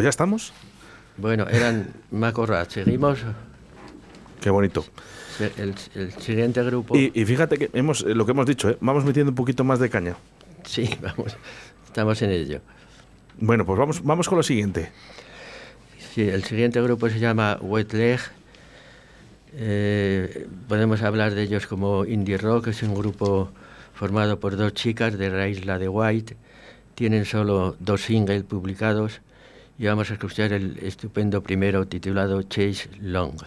Pues ya estamos. Bueno, eran Macorrat. Seguimos. Qué bonito. El, el siguiente grupo. Y, y fíjate que hemos, eh, lo que hemos dicho, ¿eh? vamos metiendo un poquito más de caña. Sí, vamos. Estamos en ello. Bueno, pues vamos, vamos con lo siguiente. Sí, el siguiente grupo se llama Wet Leg. Eh, podemos hablar de ellos como Indie Rock, es un grupo formado por dos chicas de la isla de White. Tienen solo dos singles publicados y vamos a escuchar el estupendo primero titulado Chase Long.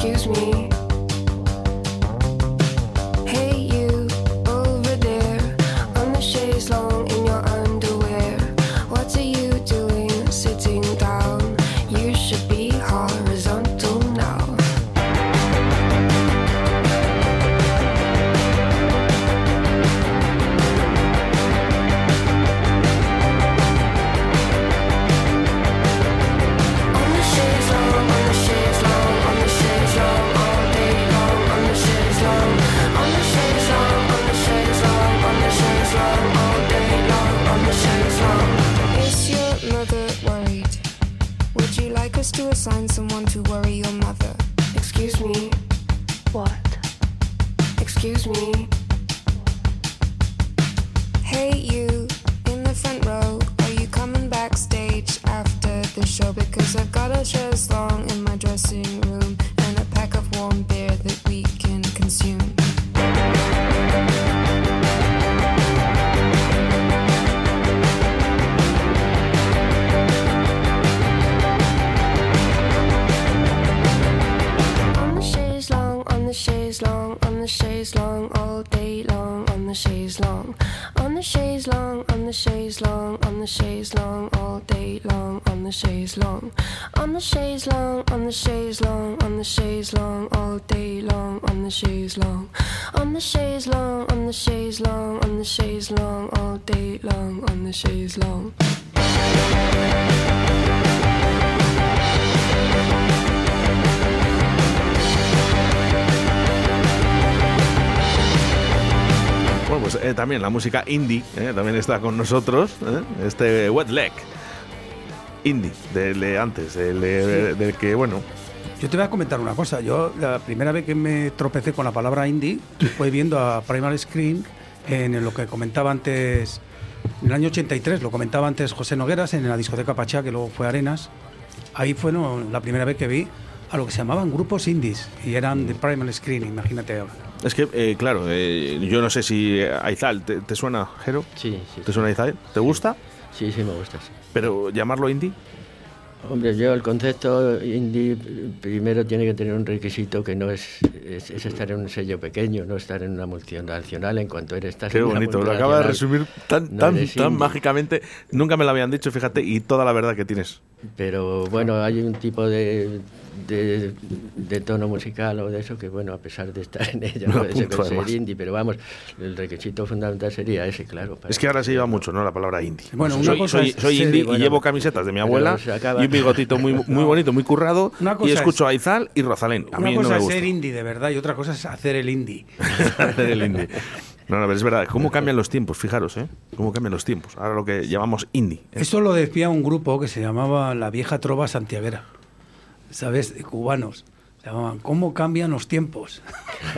Excuse me. Hey, you también la música indie eh, también está con nosotros. eh, Este Wet Leg. Indie, del de antes, del, de- del que, bueno, Yo te voy a comentar una cosa. Yo la primera vez que me tropecé con la palabra indie fue viendo a Primal Screen en lo que comentaba antes, en el año 83, lo comentaba antes José Nogueras en la discoteca Pachá, que luego fue Arenas. Ahí fue no, la primera vez que vi a lo que se llamaban grupos indies y eran de Primal Screen, imagínate ahora. es que, eh, claro, eh, yo no sé si eh, Aizal, ¿te, te suena, Jero? Sí, sí. ¿Te suena Aizal? ¿Te gusta? Sí, sí, me gusta, sí. Pero llamarlo indie. Hombre, yo el concepto indie primero tiene que tener un requisito que no es, es, es estar en un sello pequeño, no estar en una multinacional en cuanto eres estás Qué en una bonito, lo acaba de resumir tan, no tan, tan mágicamente. Nunca me lo habían dicho, fíjate, y toda la verdad que tienes. Pero bueno, hay un tipo de, de, de tono musical o de eso que, bueno, a pesar de estar en ella, Lo puede ser, apunto, ser indie, pero vamos, el requisito fundamental sería ese, claro. para- Es que ahora se lleva mucho, ¿no? La palabra indie. Bueno, una soy, cosa soy, es soy ser- indie bueno, y llevo camisetas de mi abuela y un bigotito muy, muy bonito, muy currado. Una Y escucho es- a Aizal y Rosalén. A Una mí no cosa me es gusta ser indie de verdad y otra cosa es hacer el indie. hacer el indie. No, no, pero es verdad. ¿Cómo cambian los tiempos? Fijaros, ¿eh? ¿Cómo cambian los tiempos? Ahora lo que llamamos indie. Esto lo decía un grupo que se llamaba La Vieja Trova Santiaguera. ¿Sabes? De cubanos. Se llamaban ¿Cómo cambian los tiempos?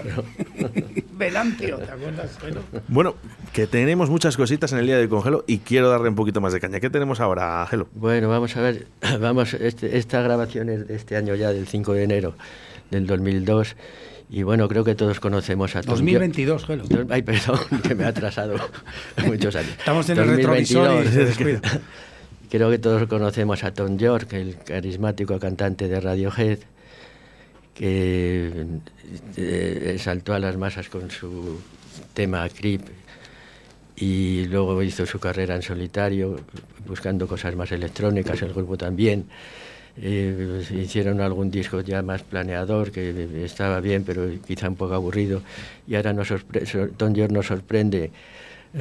Venantio, ¿te acuerdas? Bueno. Bueno, que tenemos muchas cositas en el día del congelo y quiero darle un poquito más de caña. ¿Qué tenemos ahora, Gelo? Bueno, vamos a ver, vamos, este- esta grabación es de este año ya, del 5 de enero del 2002, y bueno, creo que todos conocemos a Tom 2022, Gelo. Ay, perdón, que me ha atrasado muchos años. Estamos en el retrovisor y se descuida. Creo que todos conocemos a Tom York, el carismático cantante de Radiohead, que eh, saltó a las masas con su tema Creep y luego hizo su carrera en solitario, buscando cosas más electrónicas, el grupo también. Eh, hicieron algún disco ya más planeador, que estaba bien, pero quizá un poco aburrido. Y ahora nos Tom York nos sorprende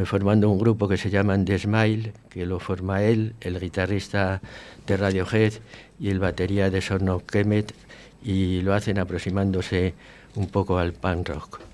formando un grupo que se llama The Smile, que lo forma él, el guitarrista de Radiohead y el batería de Son of Kemet, y lo hacen aproximándose un poco al punk rock.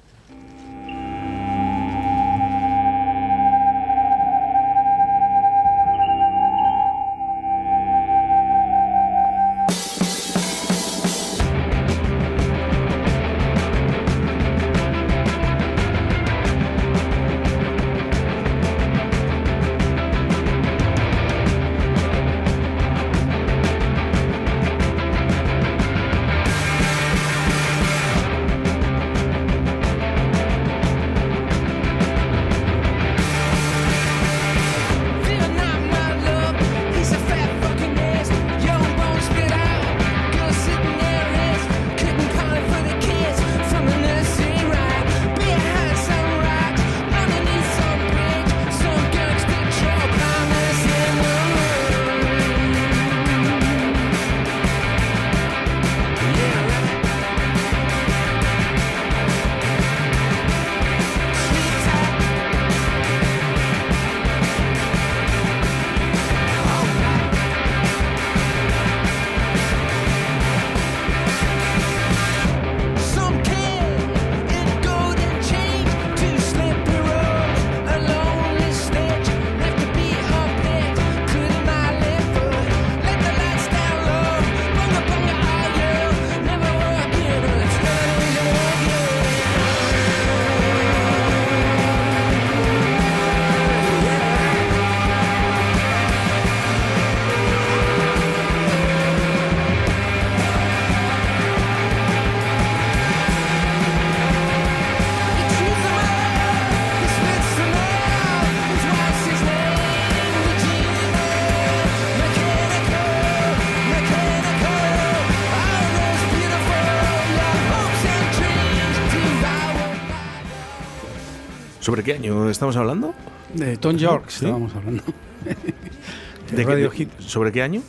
Estamos hablando? De Tom York Sí. estábamos hablando. ¿De Radio de- Hit. ¿Sobre qué año?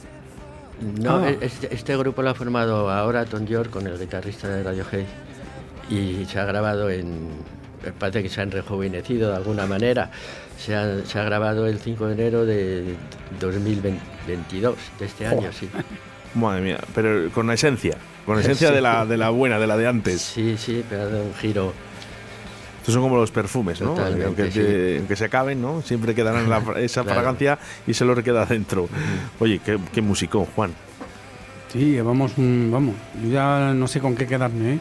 No, Ah. este, este grupo lo ha formado ahora Tom York con el guitarrista de Radiohead y se ha grabado en... Parece que se han rejuvenecido de alguna manera. Se ha, se ha grabado el 5 de enero de 2022, de este año, sí. Madre mía, pero con esencia, con esencia Sí. de, la, de la buena, de la de antes. Sí, sí, pero ha dado un giro. Estos son como los perfumes, ¿no? Aunque, sí. te- aunque se acaben, ¿no? Siempre quedarán la, esa Claro. fragancia y se lo queda dentro. Oye, qué, qué musicón, Juan. Sí, llevamos un. Vamos, yo ya no sé con qué quedarme, ¿eh?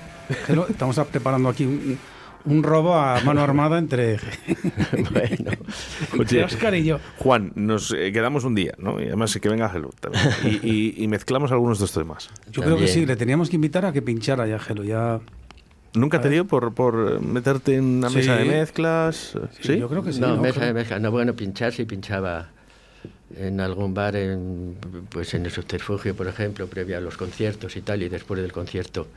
Estamos preparando aquí un, un robo a mano armada entre, entre Oye, Oscar y yo. Juan, nos eh, quedamos un día, ¿no? Y además que venga también. Y, y- y mezclamos algunos de estos temas. Yo creo que sí, le teníamos que invitar a que pinchara ya, Gelo. Ya. ¿Nunca te dio por, por meterte en una Sí. mesa de mezclas? ¿Sí? yo creo que sí. No, ¿no? mesa Creo- de mezcla. No, bueno, pinchar sí pinchaba en algún bar, en, pues en el subterfugio, por ejemplo, previo a los conciertos y tal, y después del concierto.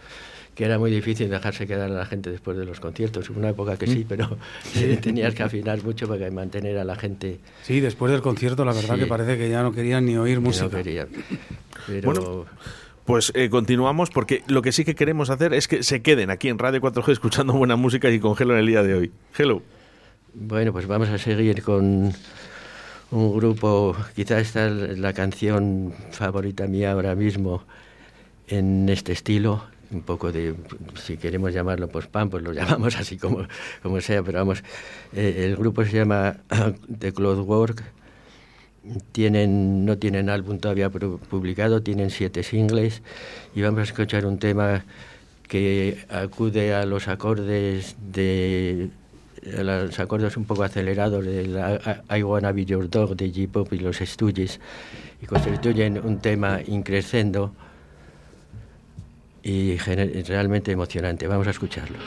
Que era muy difícil dejarse quedar a la gente después de los conciertos. Hubo una época que sí, Mm. pero Sí. tenías que afinar mucho para mantener a la gente. Sí, después del concierto, la verdad Sí. que parece que ya no querían ni oír música. No querían. Pero Bueno, Pues eh, continuamos porque lo que sí que queremos hacer es que se queden aquí en Radio 4G escuchando buena música y con Hello en el día de hoy. Hello. Bueno, pues vamos a seguir con un grupo, quizá esta es la canción favorita mía ahora mismo en este estilo, un poco de, si queremos llamarlo post-punk, pues lo llamamos así como, como sea, pero vamos, eh, el grupo se llama The Cloudwork, tienen, no tienen álbum todavía pu- publicado, tienen siete singles y vamos a escuchar un tema que acude a los acordes de los acordes un poco acelerados del I, Wanna Be Your Dog de J-Pop y los Stooges y constituyen un tema increscendo y realmente emocionante. Vamos a escucharlos.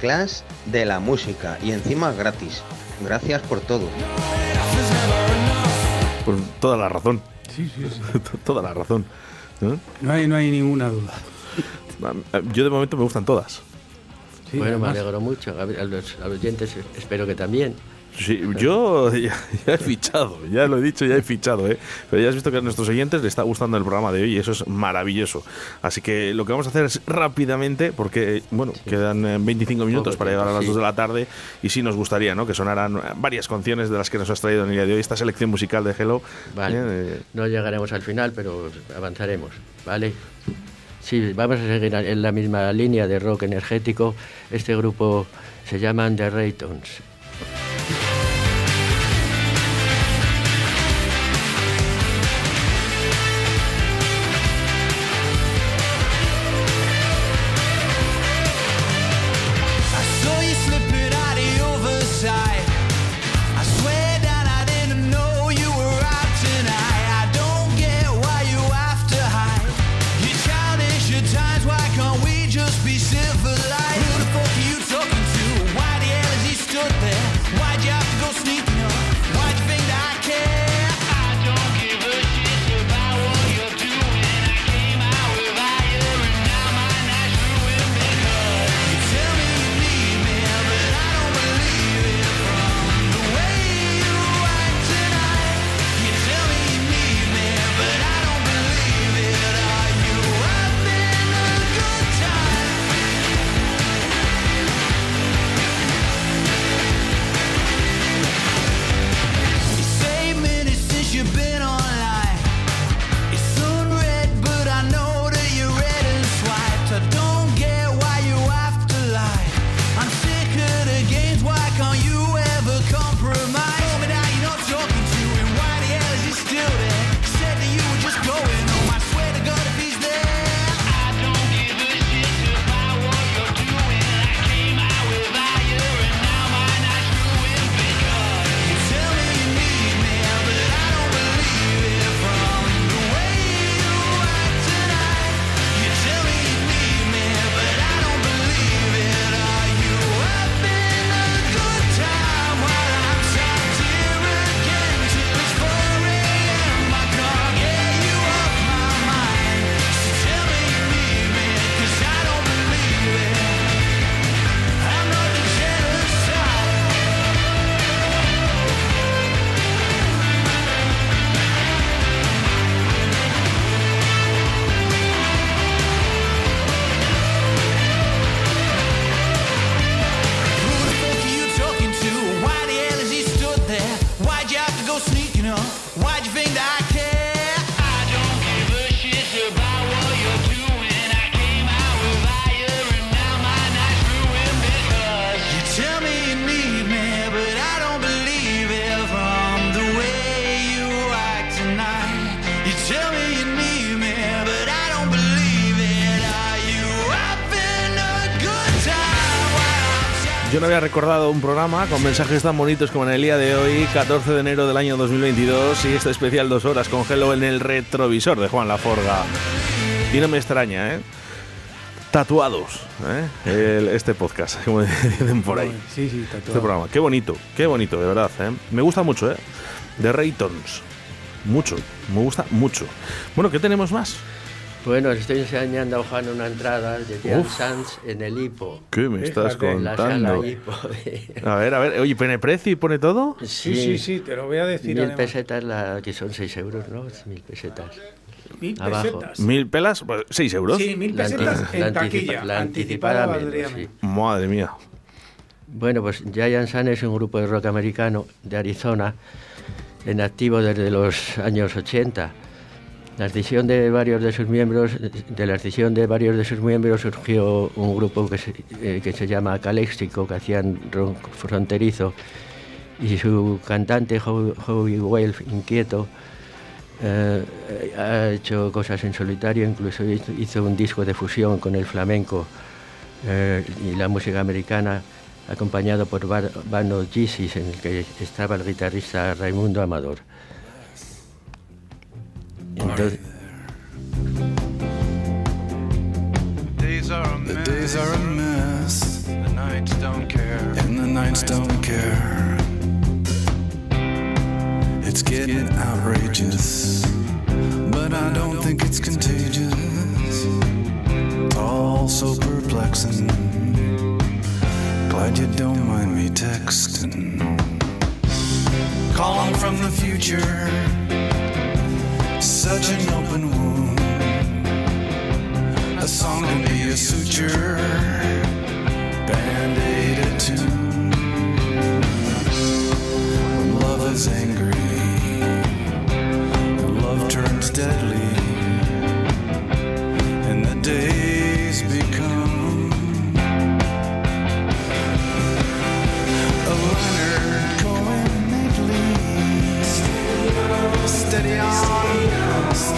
Masterclass de la música y encima gratis. Gracias por todo. Pues toda la razón. Sí, sí, toda la razón. ¿no? No hay, no hay ninguna duda. Yo de momento me gustan todas. Sí, bueno, me alegro mucho. A, ver, a los, a los oyentes espero que también. Sí, yo ya, ya he fichado, ya lo he dicho, ya he fichado, ¿eh? Pero ya has visto que a nuestros oyentes les está gustando el programa de hoy y eso es maravilloso. Así que lo que vamos a hacer es rápidamente, porque, bueno, quedan eh, 25 minutos para llegar a las sí. 2 de la tarde y sí nos gustaría, ¿no? Que sonaran eh, varias canciones de las que nos has traído en el día de hoy, esta selección musical de Hello. Vale. ¿eh? No llegaremos al final, pero avanzaremos, ¿vale? Sí, vamos a seguir en la misma línea de rock energético. Este grupo se llaman The Raytons. Un programa con mensajes tan bonitos como en el día de hoy, 14 de enero del año 2022, y este especial dos horas con en el retrovisor de Juan Laforga. Y no me extraña, ¿eh? Tatuados, ¿eh? El- este podcast, como dicen por ahí. Sí, sí, tatuado. Este programa. Qué bonito, qué bonito, de verdad. ¿eh? Me gusta mucho, ¿eh? De Raytons. Mucho, me gusta mucho. Bueno, ¿qué tenemos más? Bueno, estoy enseñando a Juan una entrada de Jan. Sanz en el hipo. ¿Qué me estás La sala contando? hipo de- A ver, a ver, oye, ¿pone precio y pone todo? Sí, sí, sí, te lo voy a decir. Mil además. pesetas, la, que son 6 euros, ¿no? Mil pesetas. Mil Abajo. pesetas. ¿Mil pelas? Pues, ¿Seis euros? Sí, mil La pesetas en la anticipa- taquilla. la Anticipada anticipada valdría menos, sí. menos. Madre mía. Bueno, pues Giant Sun es un grupo de rock americano de Arizona, en activo desde los años 80. La decisión de varios de sus miembros, de la decisión de varios de sus miembros surgió un grupo que se, eh, que se llama Caléxico, que hacían rock fronterizo, y su cantante Ho- Howie Wolf, inquieto, eh, ha hecho cosas en solitario, incluso hizo- un disco de fusión con el flamenco eh, y la música americana, acompañado por Bano Jesus, en el que estaba el guitarrista Raimundo Amador. Entonces, Days are a mess. The days are a mess. The nights don't care. And the nights don't care. It's getting outrageous. But I don't think it's contagious. All so perplexing. Glad you don't mind me texting. Calling from the future. Such an open wound. A song can be a suture, band aid a tune. When love is angry, and love turns deadly,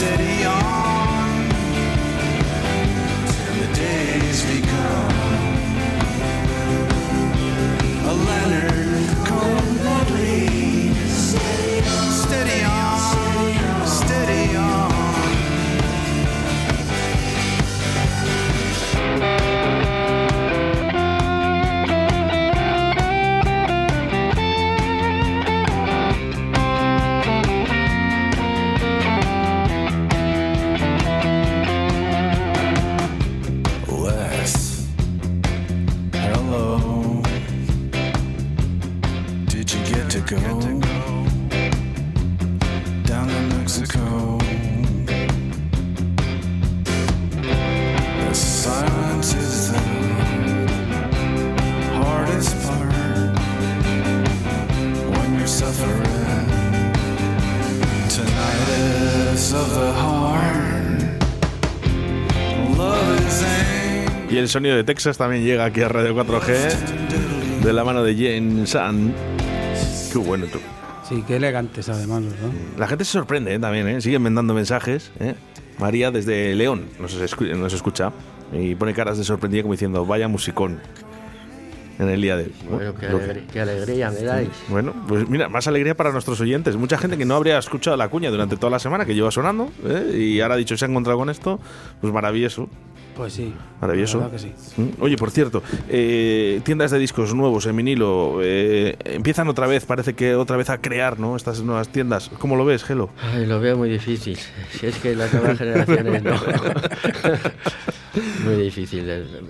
steady on. Sonido de Texas también llega aquí a Radio 4G de la mano de Jen San. Qué bueno tú. Sí, qué elegantes además, ¿verdad? La gente se sorprende ¿eh? también, ¿eh? siguen mandando mensajes. ¿eh? María desde León nos, escu- nos escucha y pone caras de sorprendida como diciendo, vaya musicón en el día de hoy. bueno, qué, alegría, qué alegría me dais. Bueno, pues mira, más alegría para nuestros oyentes. Mucha gente que no habría escuchado la cuña durante toda la semana, que lleva sonando, ¿eh? y ahora ha dicho se ha encontrado con esto, pues maravilloso. Pues sí. Maravilloso. Que sí. Mm. Oye, por cierto, eh, tiendas de discos nuevos en vinilo eh, empiezan otra vez, parece que otra vez a crear, ¿no? Estas nuevas tiendas. ¿Cómo lo ves, Gelo? Ay, lo veo muy difícil. Si es que las nuevas generaciones no. muy difícil.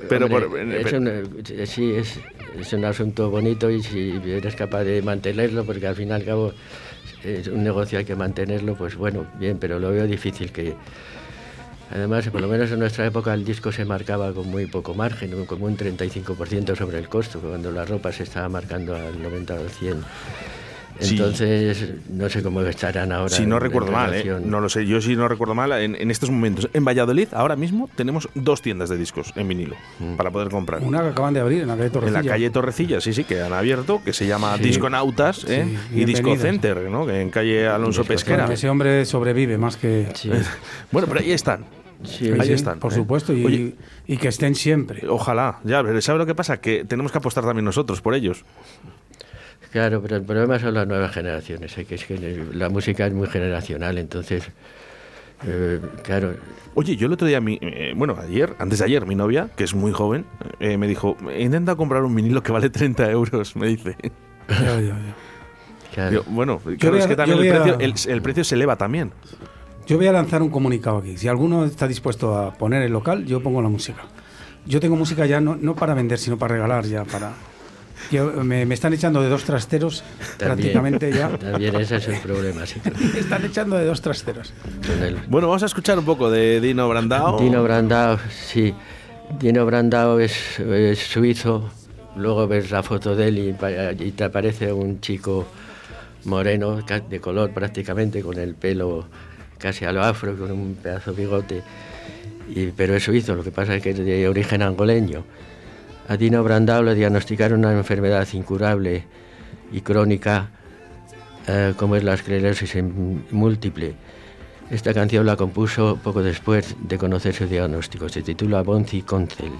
Pero Hombre, por- es pero- un, eh, sí, es, es un asunto bonito y si eres capaz de mantenerlo, porque al fin y al cabo es un negocio hay que mantenerlo, pues bueno, bien, pero lo veo difícil que... Además, por lo menos en nuestra época el disco se marcaba con muy poco margen, como un 35% sobre el costo, cuando la ropa se estaba marcando al 90 o al 100. Sí. Entonces, no sé cómo estarán ahora. Si no en- en recuerdo mal, ¿eh? no lo sé, yo sí no recuerdo mal, en, en estos momentos, en Valladolid, ahora mismo, tenemos dos tiendas de discos en vinilo para poder comprar. Una que acaban de abrir en la calle En Torrecilla. la calle Torrecilla, sí, sí, que han abierto, que se llama Sí. Disconautas ¿eh? Sí, y Disco. Center, ¿no? que en calle Alonso Pesquera. Bueno, ese hombre sobrevive más que... Bueno, pero ahí están. Sí, ahí Sí, están. Por ¿eh? supuesto, y, Oye, y que estén siempre. ojalá, ya, pero ¿sabe lo que pasa? Que tenemos que apostar también nosotros por ellos. Claro, pero el problema son las nuevas generaciones, ¿eh? que es que la música es muy generacional, entonces, eh, claro, Oye, yo el otro día, mi- eh, bueno, ayer, antes de ayer, mi novia, que es muy joven, eh, me dijo, intenta comprar un vinilo que vale 30 euros, me dice. Ya, ya, ya. claro. Yo, bueno, claro, es que también el precio, el, el precio se eleva también. Yo voy a lanzar un comunicado aquí. Si alguno está dispuesto a poner el local, yo pongo la música. Yo tengo música ya no, no para vender, sino para regalar, ya para... Yo- me, me están echando de dos trasteros también, prácticamente ya. también ese es el problema, sí. Me están echando de dos trasteros. Bueno, vamos a escuchar un poco de Dino Brandao. Dino Brandao, sí. Dino Brandao es, es suizo. Luego ves la foto de él y, y te aparece un chico moreno, de color prácticamente, con el pelo casi a lo afro, con un pedazo de bigote. Y, pero es suizo, lo que pasa es que es de origen angoleño. A Dino Brandao le diagnosticaron una enfermedad incurable y crónica, eh, como es la esclerosis múltiple. Esta canción la compuso poco después de conocer su diagnóstico. Se titula Bonzi Concel.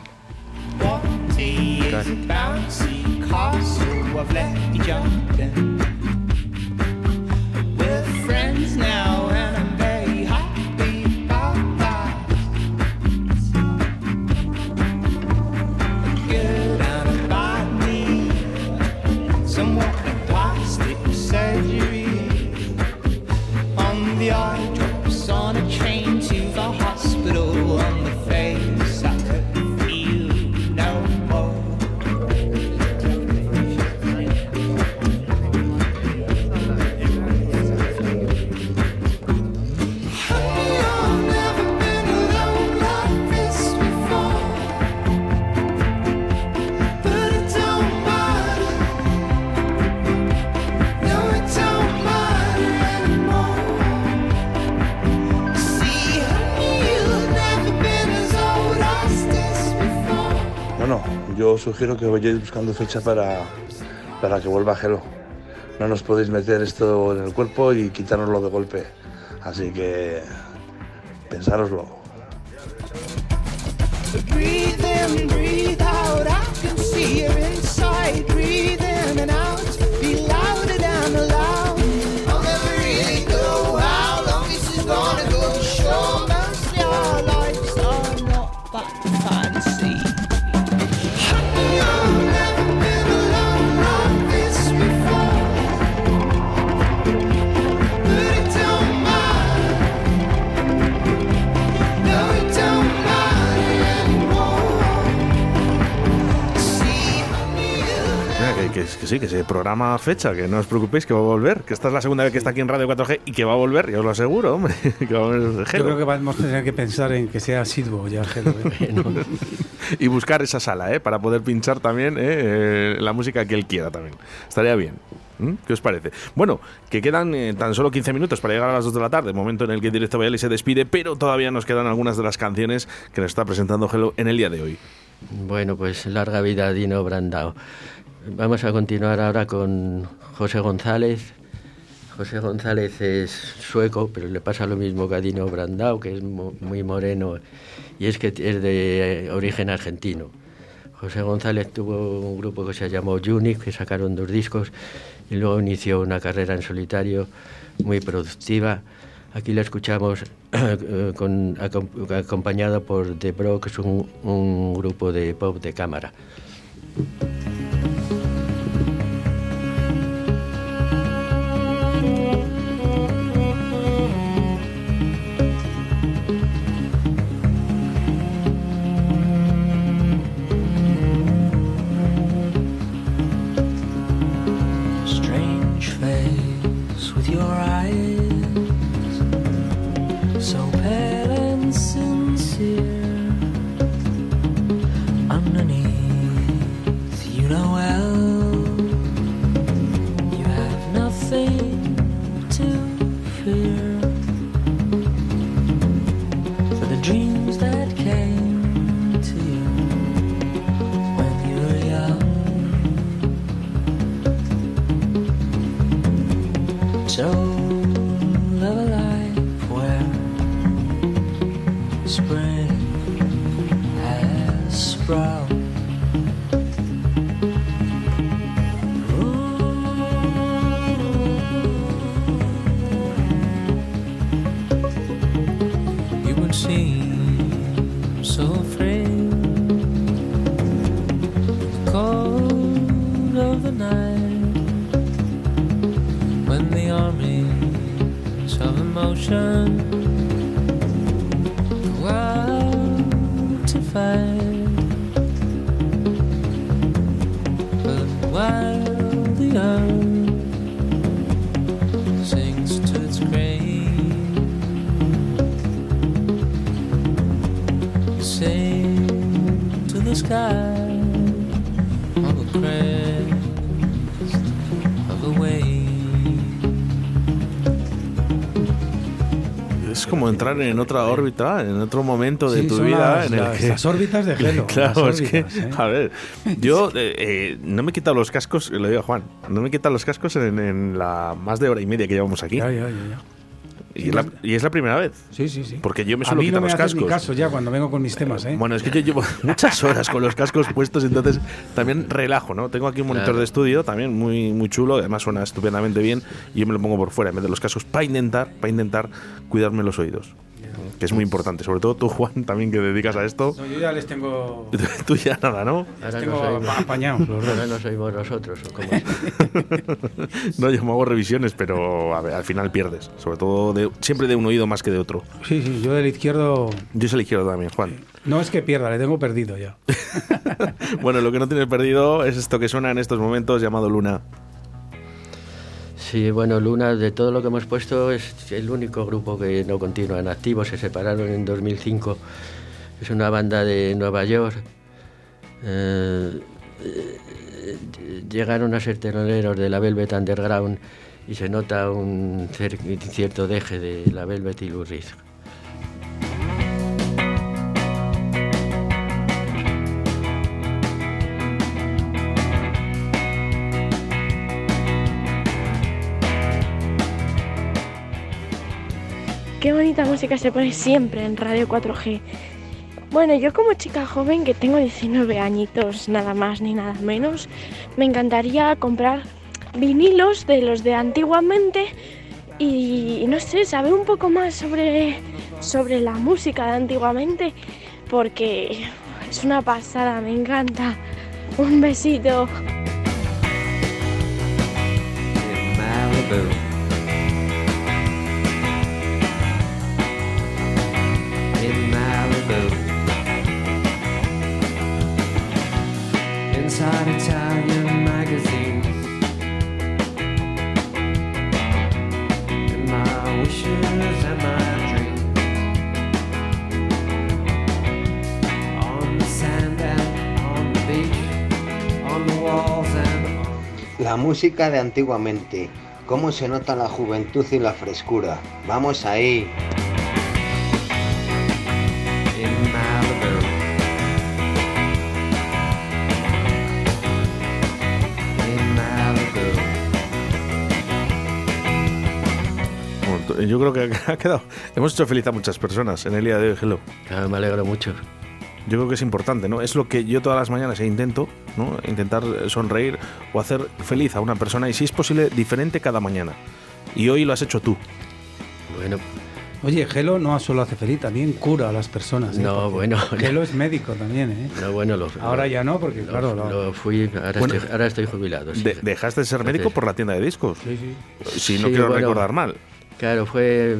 Yo sugiero que vayáis buscando fecha para, para que vuelva Gelo. No nos podéis meter esto en el cuerpo y quitárnoslo de golpe. Así que pensároslo. Mira, que, sí, que se programa fecha, que no os preocupéis, que va a volver. Que esta es la segunda vez que está aquí en Radio 4G y que va a volver, ya os lo aseguro, hombre. que va a volver Yo creo que vamos a tener que pensar en que sea asiduo ya, Gelo, ¿eh? y buscar esa sala, ¿eh? Para poder pinchar también ¿eh? Eh, la música que él quiera también. Estaría bien. ¿Qué os parece? Bueno, que quedan eh, tan solo 15 minutos para llegar a las 2 de la tarde, momento en el que Directo Valladolid se despide, pero todavía nos quedan algunas de las canciones que nos está presentando Gelo en el día de hoy. Bueno, pues larga vida a Dino Brandao. Vamos a continuar ahora con José González. José González es sueco, pero le pasa lo mismo que a Dino Brandao, que es muy moreno y es que es de origen argentino. José González tuvo un grupo que se llamó Unic, que sacaron dos discos y luego inició una carrera en solitario muy productiva. Aquí la escuchamos con- acom- acompañado por The Brox, un, un grupo de pop de cámara. Entrar en otra órbita, en otro momento de Sí, tu vida las- en el las- que... las órbitas de Gelo, claro, es que, ¿eh? a ver, yo eh, eh, no me he quitado los cascos, lo digo a Juan, no me he quitado los cascos en, en la más de hora y media que llevamos aquí. Ya, ya, ya. Y, es la, y es la primera vez. Sí, sí, sí. Porque yo me A suelo mí quitar no me los ni cascos. caso ya cuando vengo con mis temas, ¿eh? Bueno, es que yo llevo muchas horas con los cascos puestos, entonces también relajo, ¿no? Tengo aquí un monitor Claro. de estudio, también muy, muy chulo, además suena estupendamente bien, y yo me lo pongo por fuera en vez de los cascos para intentar, para intentar cuidarme los oídos. Que es muy importante, sobre todo tú, Juan, también que dedicas a esto. No, yo ya les tengo, Tú ya nada, ¿no? Ahora tengo no apañados los dos. Ahora no sois nosotros. No, yo me hago revisiones, pero a ver, al final pierdes. Sobre todo de, siempre de un oído más que de otro. Sí, sí, yo del izquierdo Yo soy el izquierdo también, Juan. no es que pierda, le tengo perdido ya. Bueno, lo que no tienes perdido es esto que suena en estos momentos llamado Luna. Sí, bueno, Luna, de todo lo que hemos puesto, es el único grupo que no continúa en activo. Se separaron en 2005. Es una banda de Nueva York. Eh, eh, llegaron a ser teloneros de la Velvet Underground y se nota un cierto deje de la Velvet y Lou Qué bonita música se pone siempre en Radio 4G. Bueno, yo como chica joven que tengo 19 añitos, nada más ni nada menos, me encantaría comprar vinilos de los de antiguamente y no sé, saber un poco más sobre, sobre la música de antiguamente porque es una pasada, me encanta. Un besito. Inside Italian magazines. And my wishes and my dreams. On the sand and on the beach. On the walls and La música de antiguamente. ¿Cómo se nota la juventud y la frescura? Vamos ahí. Yo creo que ha quedado. Hemos hecho feliz a muchas personas en el día de hoy, Hello. Claro, me alegro mucho. Yo creo que es importante, ¿no? Es lo que yo todas las mañanas intento, ¿no? Intentar eh, sonreír o hacer feliz a una persona y si es posible, diferente cada mañana. Y hoy lo has hecho tú. Bueno, Oye, Gelo no solo hace feliz, también cura a las personas. ¿eh? No, Porque bueno. Gelo es médico también, ¿eh? no, bueno, lo, Ahora ya no, porque lo- claro, lo- lo fui, ahora, Bueno, estoy, ahora estoy jubilado. sí. De- dejaste de ser médico por la tienda de discos. Sí, sí. Si no Sí, quiero bueno, recordar mal. Claro, fue.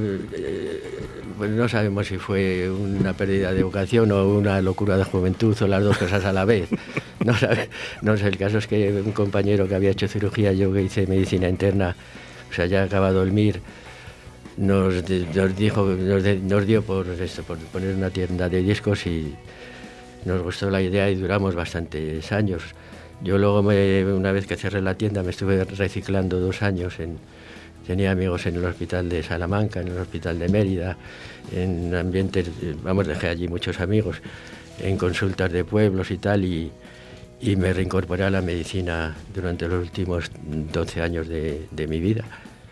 pues no sabemos si fue una pérdida de vocación o una locura de juventud o las dos cosas a la vez. No, sabe- no sé, el caso es que un compañero que había hecho cirugía, yo que hice medicina interna, o sea, ya acabado el MIR, nos, de- dijo, nos, de- dio por esto, por poner una tienda de discos y nos gustó la idea y duramos bastantes años. Yo luego, una vez que cerré la tienda, me estuve reciclando dos años. En, tenía amigos en el hospital de Salamanca, en el hospital de Mérida, en ambientes, vamos, dejé allí muchos amigos, en consultas de pueblos y tal, y, y me reincorporé a la medicina durante los últimos 12 años de, de mi vida.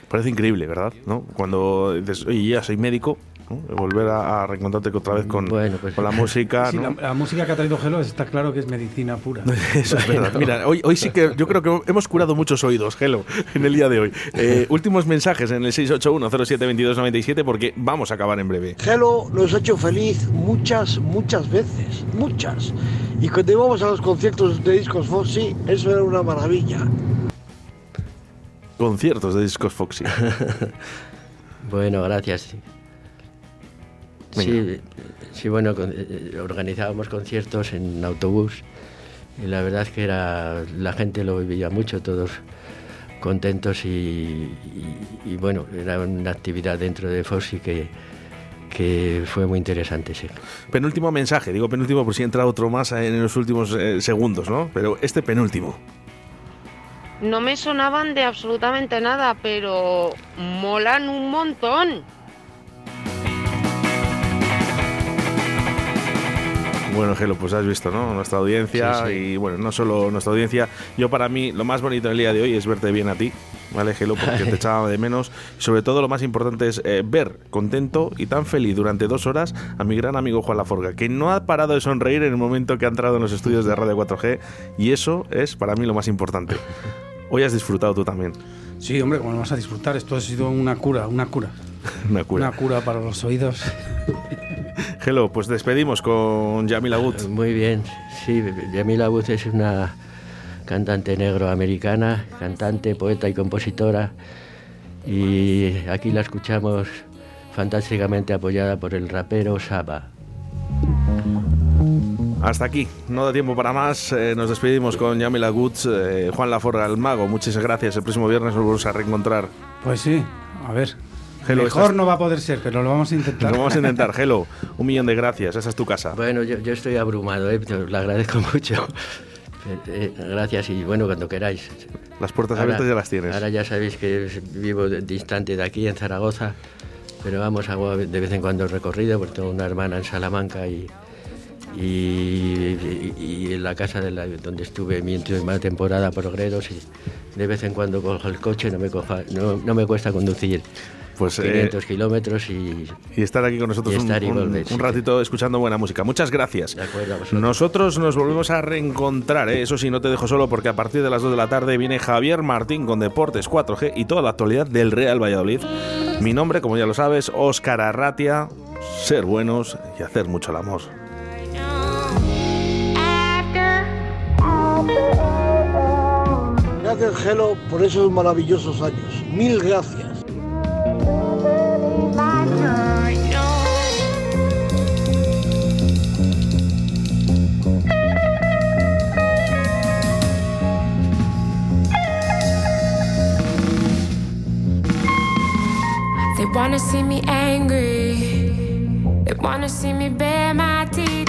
Parece increíble, ¿verdad? ¿No? Cuando dices, oye, ya soy médico ¿no? Volver a, a reencontrarte otra vez con, con la música. Sí, ¿no? la, la música que ha traído Gelo está claro que es medicina pura. Eso es verdad. Mira, hoy, hoy sí que yo creo que hemos curado muchos oídos, Gelo, en el día de hoy. Eh, últimos mensajes en el 681-072297 porque vamos a acabar en breve. Gelo nos ha hecho feliz muchas, muchas veces, muchas. Y cuando íbamos a los conciertos de Discos Foxy, eso era una maravilla. Conciertos de discos Foxy. Bueno, gracias. Sí, sí, bueno, con- eh, organizábamos conciertos en autobús y la verdad es que era la gente lo vivía mucho, todos contentos y, y- y, bueno, era una actividad dentro de Foxy que, que fue muy interesante, sí. Penúltimo mensaje, digo penúltimo por si entra otro más en los últimos eh, segundos, ¿no? Pero este penúltimo. No me sonaban de absolutamente nada, pero molan un montón. Bueno, Gelo, pues has visto, ¿no? Nuestra audiencia Sí, sí. y bueno, no solo nuestra audiencia. Yo para mí lo más bonito del día de hoy es verte bien a ti, ¿vale, Gelo? Porque te echaba de menos. Sobre todo lo más importante es eh, ver contento y tan feliz durante dos horas a mi gran amigo Juan Laforga, que no ha parado de sonreír en el momento que ha entrado en los estudios de Radio 4G y eso es para mí lo más importante. Hoy has disfrutado tú también. Sí, hombre, como no vas a disfrutar, esto ha sido una cura, una cura. Una cura. Una cura para los oídos. Gelo, pues despedimos con Yamila Wood. Muy bien, sí, Yamila Booth es una cantante negro-americana, cantante, poeta y compositora. Y aquí la escuchamos fantásticamente apoyada por el rapero Saba. Hasta aquí, no da tiempo para más. Eh, nos despedimos con Yamila Goods, eh, Juan Laforga, el mago. Muchas gracias. El próximo viernes nos volvemos a reencontrar. Pues sí, a ver. Hello, Mejor estás- no va a poder ser, pero lo vamos a intentar. Lo vamos a intentar. Hello, un millón de gracias. Esa es tu casa. Bueno, yo, yo estoy abrumado, ¿eh? lo agradezco mucho. Eh, gracias y bueno, cuando queráis. Las puertas abiertas ya las tienes. Ahora ya sabéis que vivo distante de aquí, en Zaragoza, pero vamos, hago de vez en cuando recorrido, porque tengo una hermana en Salamanca y, y, y- y en la casa de la- donde estuve mi última temporada por Gredos y de vez en cuando cojo el coche, no me, coja, no, no me cuesta conducir. Pues, eh, 500 kilómetros y, Y estar aquí con nosotros un, sí. ratito escuchando buena música. Muchas gracias. De acuerdo. Nosotros nos volvemos a reencontrar, ¿eh? eso sí, no te dejo solo porque a partir de las 2 de la tarde viene Javier Martín con Deportes 4G y toda la actualidad del Real Valladolid. Mi nombre, como ya lo sabes, Óscar Arratia. Ser buenos y hacer mucho el amor. Gracias, Gelo, por esos maravillosos años. Mil gracias. They wanna see me angry. They wanna see me bare my teeth.